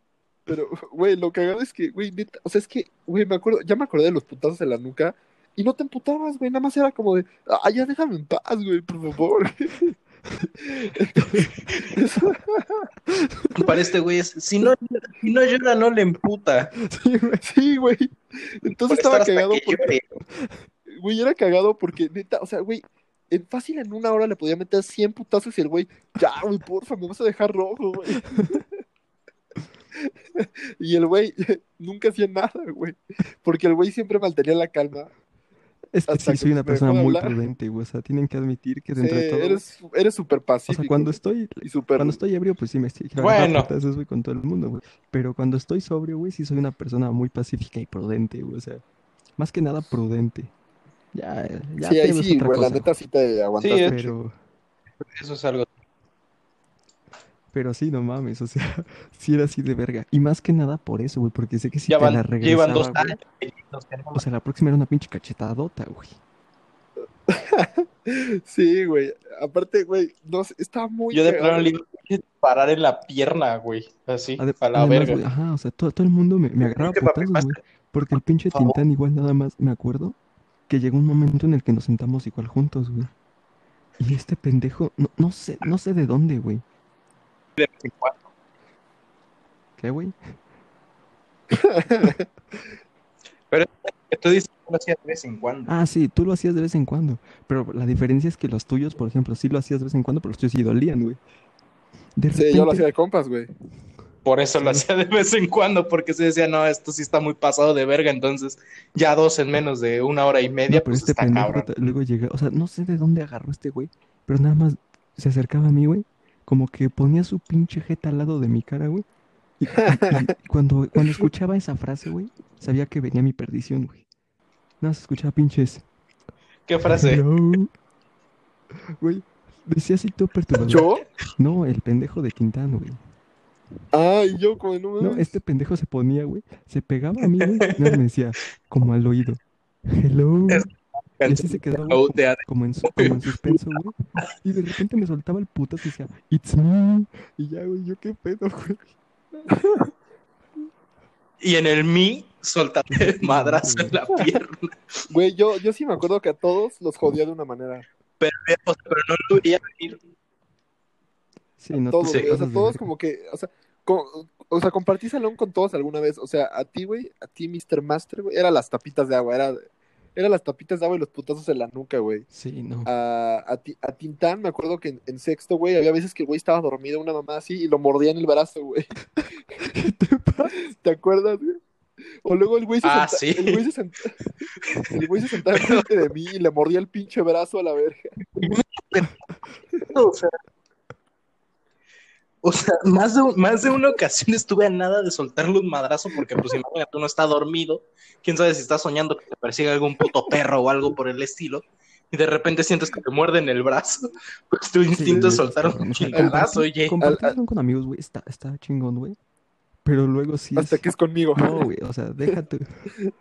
Pero, güey, lo cagado es que, güey, neta, o sea, es que, güey, me acuerdo, ya me acordé de los putazos en la nuca y no te emputabas, güey, nada más era como de, ah, ya déjame en paz, güey, por favor. Entonces, Para este güey es, si no, si no llora, no le emputa. Sí, güey. sí, güey. Entonces Por estaba cagado que porque, güey, era cagado porque, neta, o sea, güey, en fácil en una hora le podía meter 100 putazos y el güey, ya, güey, porfa, me vas a dejar rojo, güey. Y el güey nunca hacía nada, güey. Porque el güey siempre mantenía la calma. Es que Hasta sí, que soy una me dejó persona de muy hablar. prudente, güey. O sea, tienen que admitir que Sí, dentro de todo. eres, eres súper O pacífico. sea, cuando estoy, y súper. cuando estoy ebrio, pues sí me a Bueno. putazos, güey, con todo el mundo, güey. Pero cuando estoy sobrio, güey, sí soy una persona muy pacífica y prudente, güey. O sea, más que nada prudente. Ya, ya Sí, ahí pedo es sí, otra güey, la cosa, neta sí te aguantaste. Sí, Pero, Eso es algo. Pero sí, no mames, o sea, sí era así de verga. Y más que nada por eso, güey, porque sé que si Ya te van, la llevan dos regresaba, güey, o sea, la próxima era una pinche cachetadota, güey. Sí, güey. Aparte, güey, no sé, estaba muy Yo de plano le iba a parar en la pierna, güey. Así, Ade- a la además, verga. güey, ajá, o sea, todo, todo el mundo me, me agarraba putazos, güey. Porque el pinche. Tintán igual nada más, me acuerdo, que llegó un momento en el que nos sentamos igual juntos, güey. Y este pendejo, no, no sé, no sé de dónde, güey. De vez en cuando. ¿Qué, güey? Tú dices que lo hacía de vez en cuando. Ah, sí, tú lo hacías de vez en cuando. Pero la diferencia es que los tuyos, por ejemplo, sí lo hacías de vez en cuando, pero los tuyos sí dolían, güey. De Sí, yo lo repente- hacía de compas, güey. Por eso lo hacía de vez en cuando, porque se decía, no, esto sí está muy pasado de verga, entonces ya dos en menos de una hora y media, No, pero pues este está pendejo cabrón. luego llega, o sea, no sé de dónde agarró este güey, pero nada más se acercaba a mí, güey, como que ponía su pinche jeta al lado de mi cara, güey. Y, y- y cuando, cuando escuchaba esa frase, güey, sabía que venía mi perdición, güey. Nada más escuchaba pinches. ¿Qué frase? "Hello". Güey, decía así todo perturbador. ¿Yo? No, el pendejo de Quintana, güey. Ah, y yo, como no No, este pendejo se ponía, güey, se pegaba a mí, güey, más me decía, como al oído. Hello. Es- Y así se quedaba, como en, su- como en suspenso, güey. Y de repente me soltaba el putazo y decía, It's me. Y ya, güey, yo qué pedo, güey. Y en el mi, soltate el madrazo en la pierna. Güey, yo, yo sí me acuerdo que a todos los jodía de una manera. Pero, o sea, pero no lo veía venir. Sí, no todos, güey. O sea, todos como que, o sea, o sea, compartí salón con todos alguna vez. O sea, a ti, güey, a ti, Mr. Master, güey, era las tapitas de agua, era, era las tapitas de agua y los putazos en la nuca, güey. Sí, no. A, a, a Tintán, me acuerdo que en, en sexto, güey, había veces que el güey estaba dormido, una mamá así, y lo mordía en el brazo, güey. ¿Qué te pasa? ¿Te acuerdas, güey? O luego el güey se Ah, senta- sí. el güey se senta- el güey se sentaba enfrente de mí y le mordía el pinche brazo a la verga. O sea, o sea, más de, más de una ocasión estuve a nada de soltarle un madrazo porque, pues, imagínate, uno está dormido, quién sabe si está soñando que te persigue algún puto perro o algo por el estilo, y de repente sientes que te muerden el brazo, pues tu instinto es soltar un chingadazo, oye. Compartir Al- al- salón con amigos, güey, está, está chingón, güey. Pero luego sí Hasta es... que es conmigo. No, güey, o sea, déjate.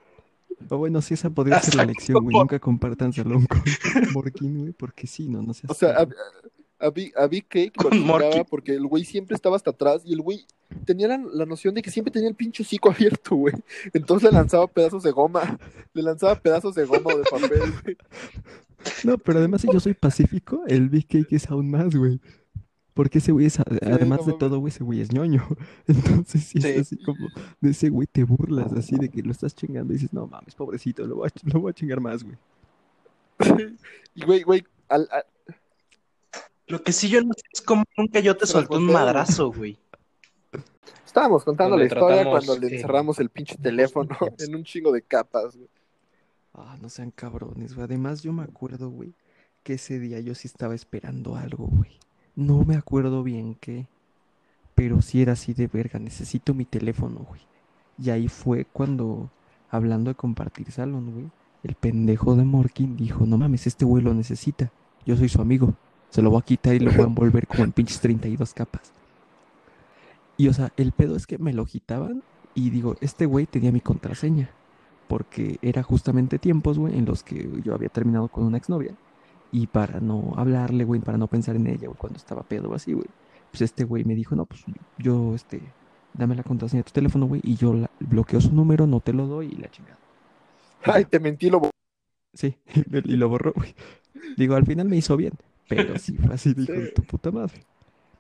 O bueno, sí, esa podría ser la lección, güey. Nunca compartan salón con Morquín, güey, porque sí, no, no seas O sea, a-. a Big, a Big Cake lo porque el güey siempre estaba hasta atrás y el güey tenía la, la noción de que siempre tenía el pinche hocico abierto, güey. Entonces le lanzaba pedazos de goma, le lanzaba pedazos de goma o de papel, güey. No, pero además si yo soy pacífico, el Big Cake es aún más, güey. Porque ese güey es, además no de todo, güey, ese güey es ñoño. Entonces sí, Sí. es así como, de ese güey te burlas, así de que lo estás chingando y dices, no mames, pobrecito, lo voy a, lo voy a chingar más, güey. Y güey, güey, al, al- Lo que sí yo no sé es cómo nunca yo te Se solté un volteo, madrazo, güey. estábamos contando la historia tratamos, cuando le encerramos el pinche teléfono en un chingo de capas, güey. Ah, no sean cabrones, güey. Además, yo me acuerdo, güey, que ese día yo sí estaba esperando algo, güey. No me acuerdo bien qué, pero sí era así de verga, necesito mi teléfono, güey. Y ahí fue cuando, hablando de compartir salón, güey, el pendejo de Morkin dijo, no mames, este güey lo necesita. Yo soy su amigo. Se lo voy a quitar y lo voy a envolver como en pinches 32 capas. Y o sea, el pedo es que me lo quitaban y digo, este güey tenía mi contraseña porque era justamente tiempos, güey, en los que yo había terminado con una exnovia. Y para no hablarle, güey, para no pensar en ella, güey, cuando estaba pedo así, güey, pues este güey me dijo, no, pues yo, este, dame la contraseña de tu teléfono, güey, y yo la- bloqueo su número, no te lo doy y la chingada. Ay, te mentí, lo Sí, y lo borró, güey. Digo, al final me hizo bien, pero sí fue así, dijo tu puta madre.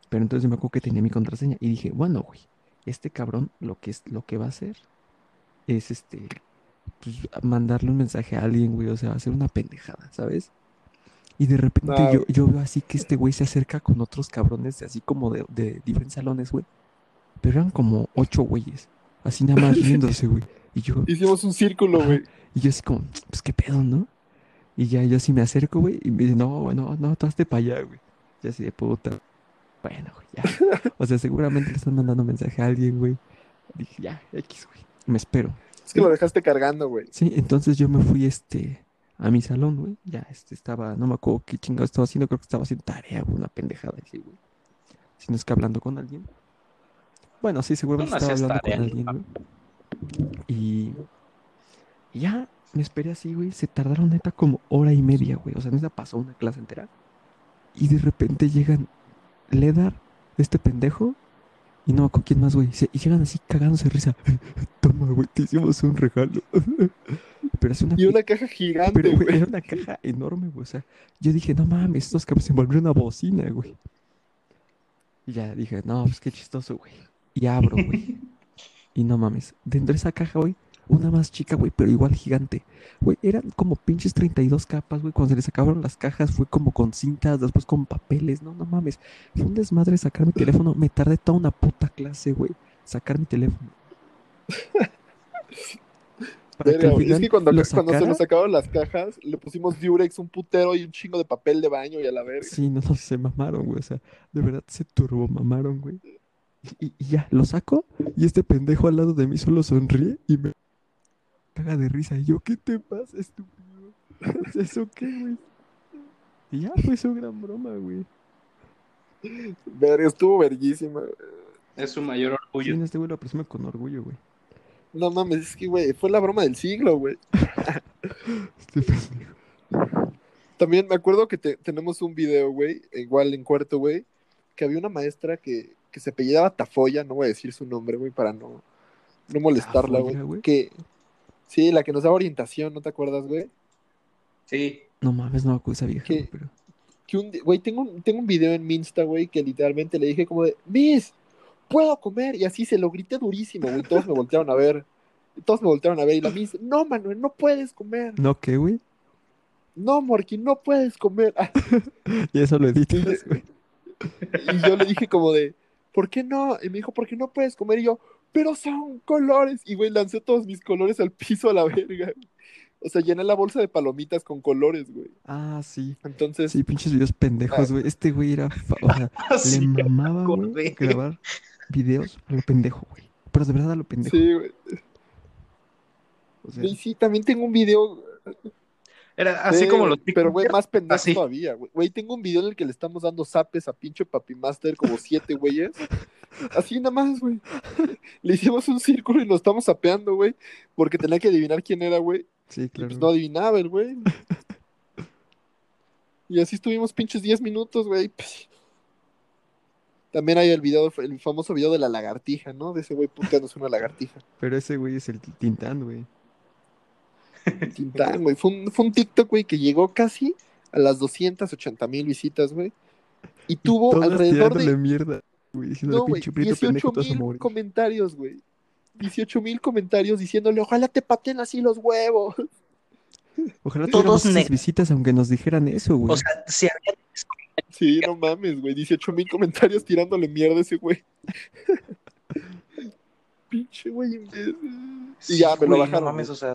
Pero entonces me acuerdo que tenía mi contraseña y dije, bueno, güey, este cabrón lo que es, lo que va a hacer es este, pues, mandarle un mensaje a alguien, güey, o sea, hacer una pendejada, ¿sabes? Y de repente yo, yo veo así que este güey se acerca con otros cabrones, así como de, de diferentes salones, güey. Pero eran como ocho güeyes, así nada más riéndose, güey. Y yo, Hicimos un círculo, güey. y yo así como, pues qué pedo, ¿no? Y ya yo así me acerco, güey, y me dice, no, güey, no, no, tú hazte para allá, güey. Y así de puta. Bueno, güey, ya. O sea, seguramente le están mandando mensaje a alguien, güey. Dije, ya, X, güey. Me espero. Es que lo dejaste cargando, güey. Sí, entonces yo me fui, este, a mi salón, güey. Ya, este, estaba, no me acuerdo qué chingado estaba haciendo, creo que estaba haciendo tarea, güey, una pendejada así, güey. Si no es que hablando con alguien. Bueno, sí, seguramente No estaba hablando con alguien, güey. Y, y ya me esperé así, güey. Se tardaron neta como hora y media, güey. O sea, neta pasó una clase entera. Y de repente llegan Ledar, este pendejo, y no me acuerdo quién más, güey. Y llegan así cagándose de risa. Toma, güey, te hicimos un regalo. Pero es una Y una caja gigante, pero, güey, güey. era una caja enorme, güey. O sea, yo dije, no mames, estos cabros se envolvieron una bocina, güey. Y ya dije, no, pues qué chistoso, güey. Y abro, güey. Y no mames, dentro de esa caja, güey, una más chica, güey, pero igual gigante. Güey, eran como pinches 32 capas, güey. Cuando se les acabaron las cajas fue como con cintas, después con papeles. No, no mames. Fue un desmadre sacar mi teléfono. Me tardé toda una puta clase, güey. Sacar mi teléfono. Que. Es que cuando, se nos acabaron las cajas, le pusimos Durex, un putero y un chingo de papel de baño y a la verga. Sí, no, no, se mamaron, güey. O sea, de verdad se turbo mamaron, güey. Y, y ya, lo saco y este pendejo al lado de mí solo sonríe y me caga de risa. Y yo, ¿qué te pasa, estúpido? ¿Eso qué, güey? Y ya fue su gran broma, güey. Verga, estuvo verguísima. güey. Es su mayor Sí, orgullo. en este güey lo presume con orgullo, güey. No mames, es que, güey, fue la broma del siglo, güey. Este pendejo. También me acuerdo que te- tenemos un video, güey, igual en cuarto, güey, que había una maestra que, que se apellidaba Tafoya, no voy a decir su nombre, güey, para no, no molestarla, güey. Que, sí, la que nos da orientación, ¿no te acuerdas, güey? Sí. No mames, no esa vieja, güey, pero... Que un, güey, tengo un, tengo un video en mi Insta, güey, que literalmente le dije como de, Miss, puedo comer, y así se lo grité durísimo, güey, todos me voltearon a ver. Todos me voltearon a ver y la Miss, no, Manuel, no puedes comer. ¿No qué, güey? No, Morky, no puedes comer. Y eso lo editas, güey. Y yo le dije como de, ¿por qué no? Y me dijo, ¿por qué no puedes comer? Y yo, pero son colores. Y güey, lancé todos mis colores al piso a la verga. O sea, llené la bolsa de palomitas con colores, güey. Ah, sí. Entonces, Sí, pinches videos pendejos, güey. Este güey era... O sea, Así Le me mamaba, güey, grabar videos a lo pendejo, güey. Pero de verdad a lo pendejo. sí, güey. O sea, Güey, sí, también tengo un video. Era así Sí, como los Pero, güey, más pendejo Así. todavía, güey. Güey, tengo un video en el que le estamos dando zapes a pinche Papi Master como siete güeyes. Así nada más, güey. Le hicimos un círculo y nos estamos sapeando, güey. Porque tenía que adivinar quién era, güey. sí, Y claro. pues no adivinaba el güey. Y así estuvimos pinches 10 minutos, güey. También hay el video, el famoso video de la lagartija, ¿no? De ese güey puteándose una lagartija. Pero ese güey es el Tintán, güey. Tintán, güey. Fue un, fue un TikTok, güey, que llegó casi a las 280 mil visitas, güey. Y tuvo Todas alrededor de mierda, güey, diciéndole no, güey, pinche prieto 18 pendejo, te vas a mil comentarios, güey. 18 mil comentarios diciéndole, ojalá te pateen así los huevos. Ojalá Todos esas visitas aunque nos dijeran eso, güey. O sea, si había Sí, no mames, güey. 18 mil comentarios tirándole mierda a ese güey. Pinche güey. Y ya me lo bajaron. No mames, güey. o sea.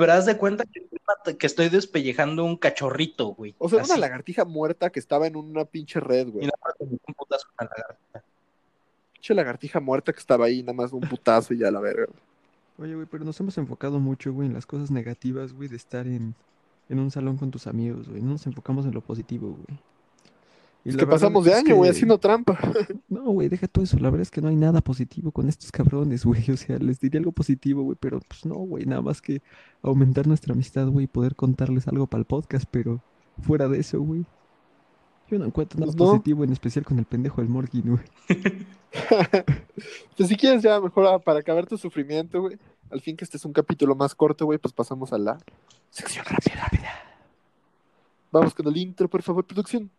Pero haz de cuenta que, que estoy despellejando un cachorrito, güey. O sea, era una lagartija muerta que estaba en una pinche red, Y güey. nada más un putazo con la lagartija. Pinche lagartija muerta que estaba ahí, nada más un putazo y ya la verga. Oye, güey, pero nos hemos enfocado mucho, güey, en las cosas negativas, güey, de estar en, en un salón con tus amigos, güey. No nos enfocamos en lo positivo, güey. Y Es que pasamos de año, güey, que- haciendo trampa. No, güey, deja todo eso. La verdad es que no hay nada positivo con estos cabrones, güey. O sea, les diría algo positivo, güey, pero pues no, güey, nada más que aumentar nuestra amistad, güey, y poder contarles algo para el podcast, pero fuera de eso, güey. Yo no encuentro nada Pues no. positivo, en especial con el pendejo del Morgan, güey. pues si quieres ya, mejor ah, para acabar tu sufrimiento, güey. Al fin que este es un capítulo más corto, güey, pues pasamos a la sección rápida. Vamos con el intro, por favor, producción.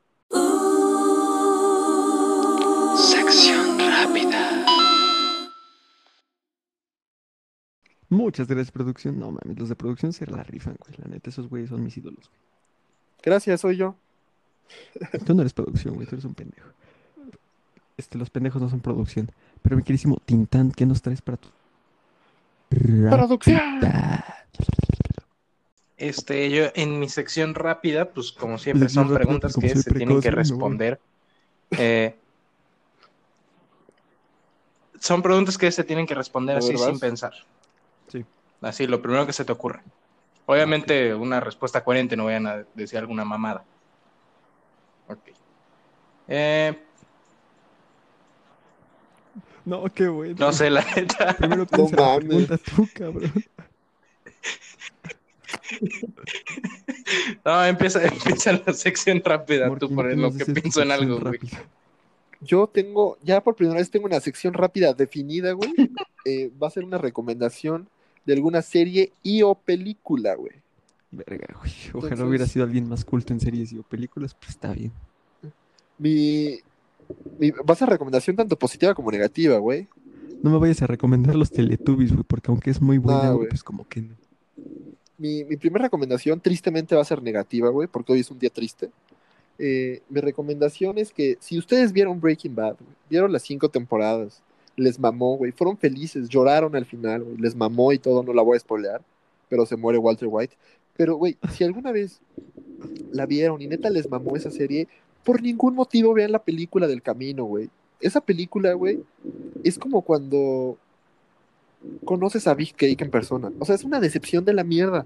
Muchas gracias, producción. No mames, los de producción se la rifan, güey. La neta, esos güeyes son mis ídolos, Gracias, soy yo. güey. Tú no eres producción, güey, tú eres un pendejo. Este, los pendejos no son producción. Pero mi queridísimo Tintán, ¿qué nos traes para tu. Producción. Este, yo en mi sección rápida, pues como siempre son preguntas que se tienen que güey, no, güey. responder. Eh, son preguntas que se tienen que responder así sin pensar. Sí. Así, lo primero que se te ocurra. Obviamente, una respuesta coherente, no vayan a decir alguna mamada. Ok. Eh, No, qué bueno. no sé, la neta. Primero piensa la mames. pregunta tú, cabrón. No, empieza, empieza la sección rápida, tú por ¿qué lo que pienso en algo, güey. Yo tengo, ya por primera vez tengo una sección rápida definida, güey. Eh, va a ser una recomendación de alguna serie y o película, güey. Verga, güey. Ojalá Entonces- hubiera sido alguien más culto en series y o películas, pues está bien. Mi, mi- va a ser recomendación tanto positiva como negativa, güey. No me vayas a recomendar los Teletubbies, güey, porque aunque es muy buena, Nah, güey, güey. pues como que no. Mi, mi primera recomendación tristemente va a ser negativa, güey, porque hoy es un día triste. Eh, mi recomendación es que si ustedes vieron Breaking Bad, güey, vieron las cinco temporadas, les mamó, güey, fueron felices, lloraron al final, güey, les mamó y todo, no la voy a spoilear, pero se muere Walter White. Pero, güey, si alguna vez la vieron y neta les mamó esa serie, por ningún motivo vean la película del camino, güey. Esa película, güey, es como cuando conoces a Big Cake en persona. O sea, es una decepción de la mierda.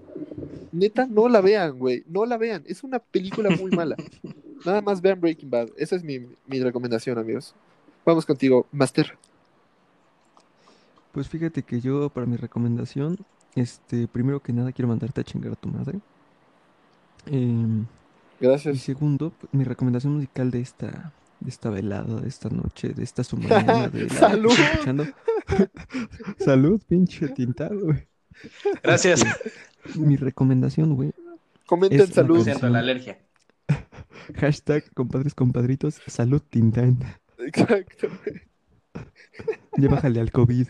Neta, no la vean, güey. No la vean. Es una película muy mala. Nada más vean Breaking Bad. Esa es mi, mi recomendación, amigos. Vamos contigo, Master. Pues fíjate que yo, para mi recomendación, este, primero que nada quiero mandarte a chingar a tu madre. Em, y Gracias. segundo, pues, mi recomendación musical de esta, de esta velada, de esta noche, de esta su mañana, de la que ¡Salud! escuchando. Salud, pinche tintado, güey. Gracias. Mi recomendación, güey. Comenten Es salud. Siento, la alergia. Hashtag compadres compadritos, salud Tintán. Exacto. Ya bájale al COVID.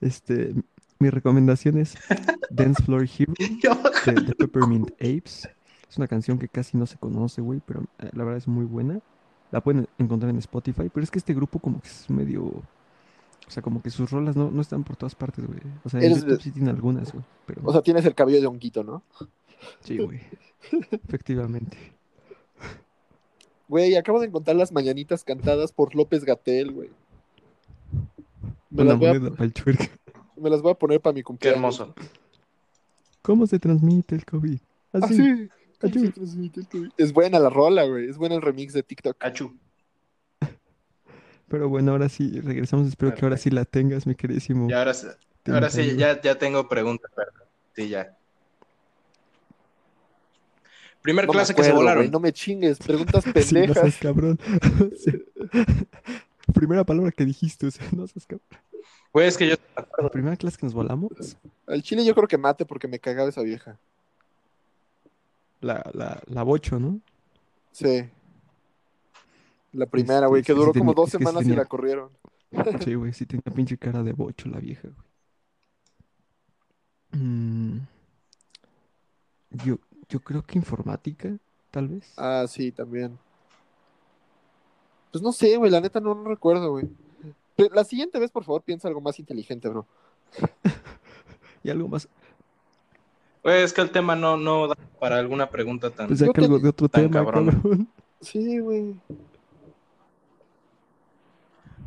Este, mi recomendación es Dance Floor Hero de, de Peppermint Apes. Es una canción que casi no se conoce, güey, pero eh, la verdad es muy buena. La pueden encontrar en Spotify, pero es que este grupo como que es medio... O sea, como que sus rolas no, no están por todas partes, güey. O sea, en Eres YouTube de- sí tiene algunas, güey. Pero O sea, tienes el cabello de honguito, ¿no? sí, güey. Efectivamente. Güey, acabo de encontrar las mañanitas cantadas por López Gatel, güey. Me, Una las voy a- chuerco. me las voy a poner para mi Qué cumpleaños. hermoso. ¿Cómo se transmite el COVID? Ah, Así. sí. ¿Cómo Ayú. se transmite el COVID? Es buena la rola, güey. Es buena el remix de TikTok. Achú. Pero bueno, ahora sí, regresamos. Espero que ahora sí la tengas, mi queridísimo. Y ahora, sí- ahora sí, ya, ya tengo preguntas, perdón. Sí, ya. Primer No clase que se volaron. no me chingues, preguntas Sí, no pendejas. seas cabrón. Sí. Primera palabra que dijiste, o sea, no seas cabrón. Güey, es que yo La primera clase que nos volamos, Al chile yo creo que mate porque me cagaba esa vieja. la, la, la bocho, ¿no? Sí. La primera, güey, que es que duró sí como tenía- dos es que sí semanas y tenía- la corrieron. Sí, güey, sí tenía pinche cara de bocho la vieja, güey. Mm, yo, yo creo que informática, tal vez. Ah, sí, también. Pues no sé, güey, la neta no, no recuerdo, güey. La siguiente vez, por favor, piensa algo más inteligente, bro. Y algo más, Güey, es que el tema no, no da para alguna pregunta tan. pues saca te- algo de otro tema, cabrón. cabrón. Sí, güey.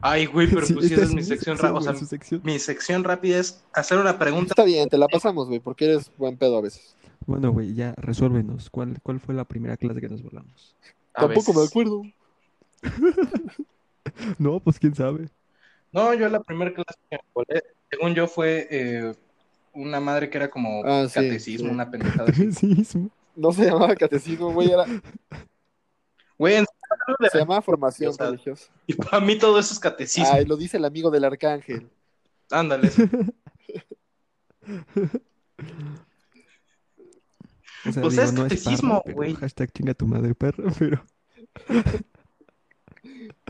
Ay, güey, pero Sí, pues sí, esta esa es mi sección rápida. O sea, su sección. mi sección rápida es hacer una pregunta. Está bien, te la pasamos, güey, porque eres buen pedo a veces. Bueno, güey, ya resuélvenos. ¿Cuál, ¿Cuál fue la primera clase que nos volamos? a Tampoco me acuerdo. No, pues quién sabe. No, yo la primera clase que me volé, según yo, fue eh, una madre que era como Ah, sí, catecismo, sí. una pendejada. Catecismo. No se llamaba catecismo, güey, era, Güey, en- se llamaba formación O sea, religiosa. y para mí todo eso es catecismo. Ay, lo dice el amigo del arcángel. Ándale. O sea, Pues digo, es no catecismo, güey. hashtag chinga tu madre perra, pero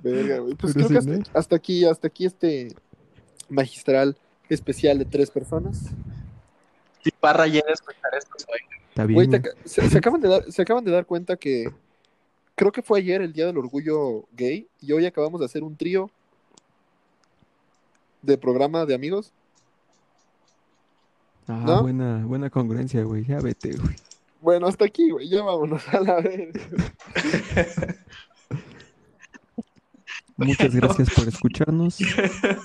Verga, güey. Pues creo sí, que ¿no? hasta, aquí, hasta aquí este especial de tres personas. Si Parra llega a escuchar esto, soy. está bien. Güey, te güey. se, se acaban de dar, se acaban de dar cuenta que creo que fue ayer el Día del Orgullo Gay y hoy acabamos de hacer un trío de programa de amigos. Ah, ¿no? buena, buena congruencia, güey. Ya vete, güey. Bueno, hasta aquí, güey. Ya vámonos a la vez. Muchas gracias por escucharnos.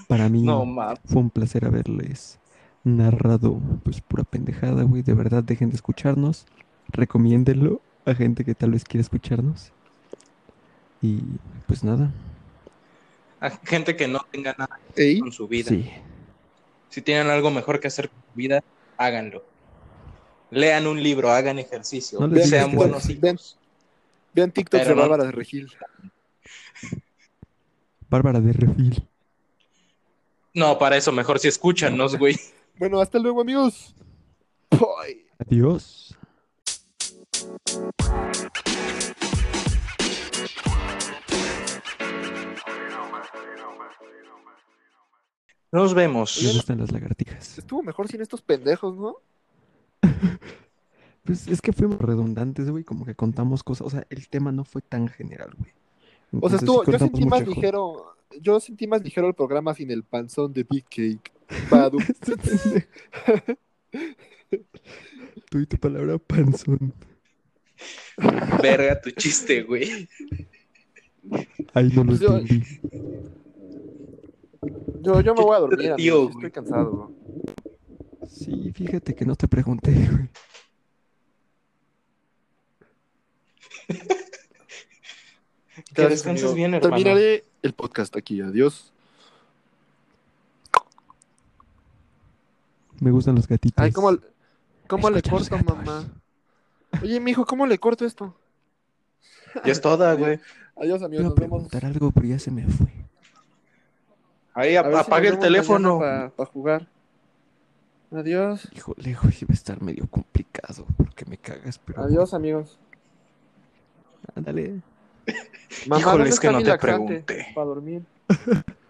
Para mí No, fue un placer haberles narrado, pues, pura pendejada, güey. De verdad, dejen de escucharnos. Recomiéndenlo a gente que tal vez quiera escucharnos. Y pues nada. A gente que no tenga nada Ey, con su vida. Sí. Si tienen algo mejor que hacer con su vida, háganlo. Lean un libro, hagan ejercicio, No les sean buenos hijos. vean TikTok Pero de no- Bárbara de Regil. Bárbara de Refil. No, para eso mejor si escúchanos, güey. Bueno, hasta luego, amigos. Bye. Adiós. Nos vemos. Me gustan las lagartijas. Estuvo mejor sin estos pendejos, ¿no? Pues es que fuimos redundantes, güey. Como que contamos cosas. O sea, el tema no fue tan general, güey. O sea, estuvo, yo contamos sentí más ligero, yo sentí más ligero el programa sin el panzón de Big Cake. Badu. Este. Tú y tu palabra panzón. Verga tu chiste, güey. Ahí no lo Yo- entendí. Yo, yo me voy a dormir, Tío. Estoy cansado, bro. Sí, fíjate que no te pregunté, güey. Que Gracias, descanses amigo. bien, hermano. Terminaré el podcast aquí. Adiós. Me gustan los gatitos. Ay, ¿cómo, cómo le corto, mamá? Oye, mijo, ¿cómo le corto esto? Ya es toda, güey. Adiós, amigos. Nos vemos. algo, pero ya se me fue. Ahí A ver si nos apague el teléfono. Para jugar. Adiós. Híjole, güey, va a estar medio complicado porque me cagas, pero. Adiós, amigos. Ándale. Mamá, Híjole, ¿dónde es que no te pregunté. Para dormir.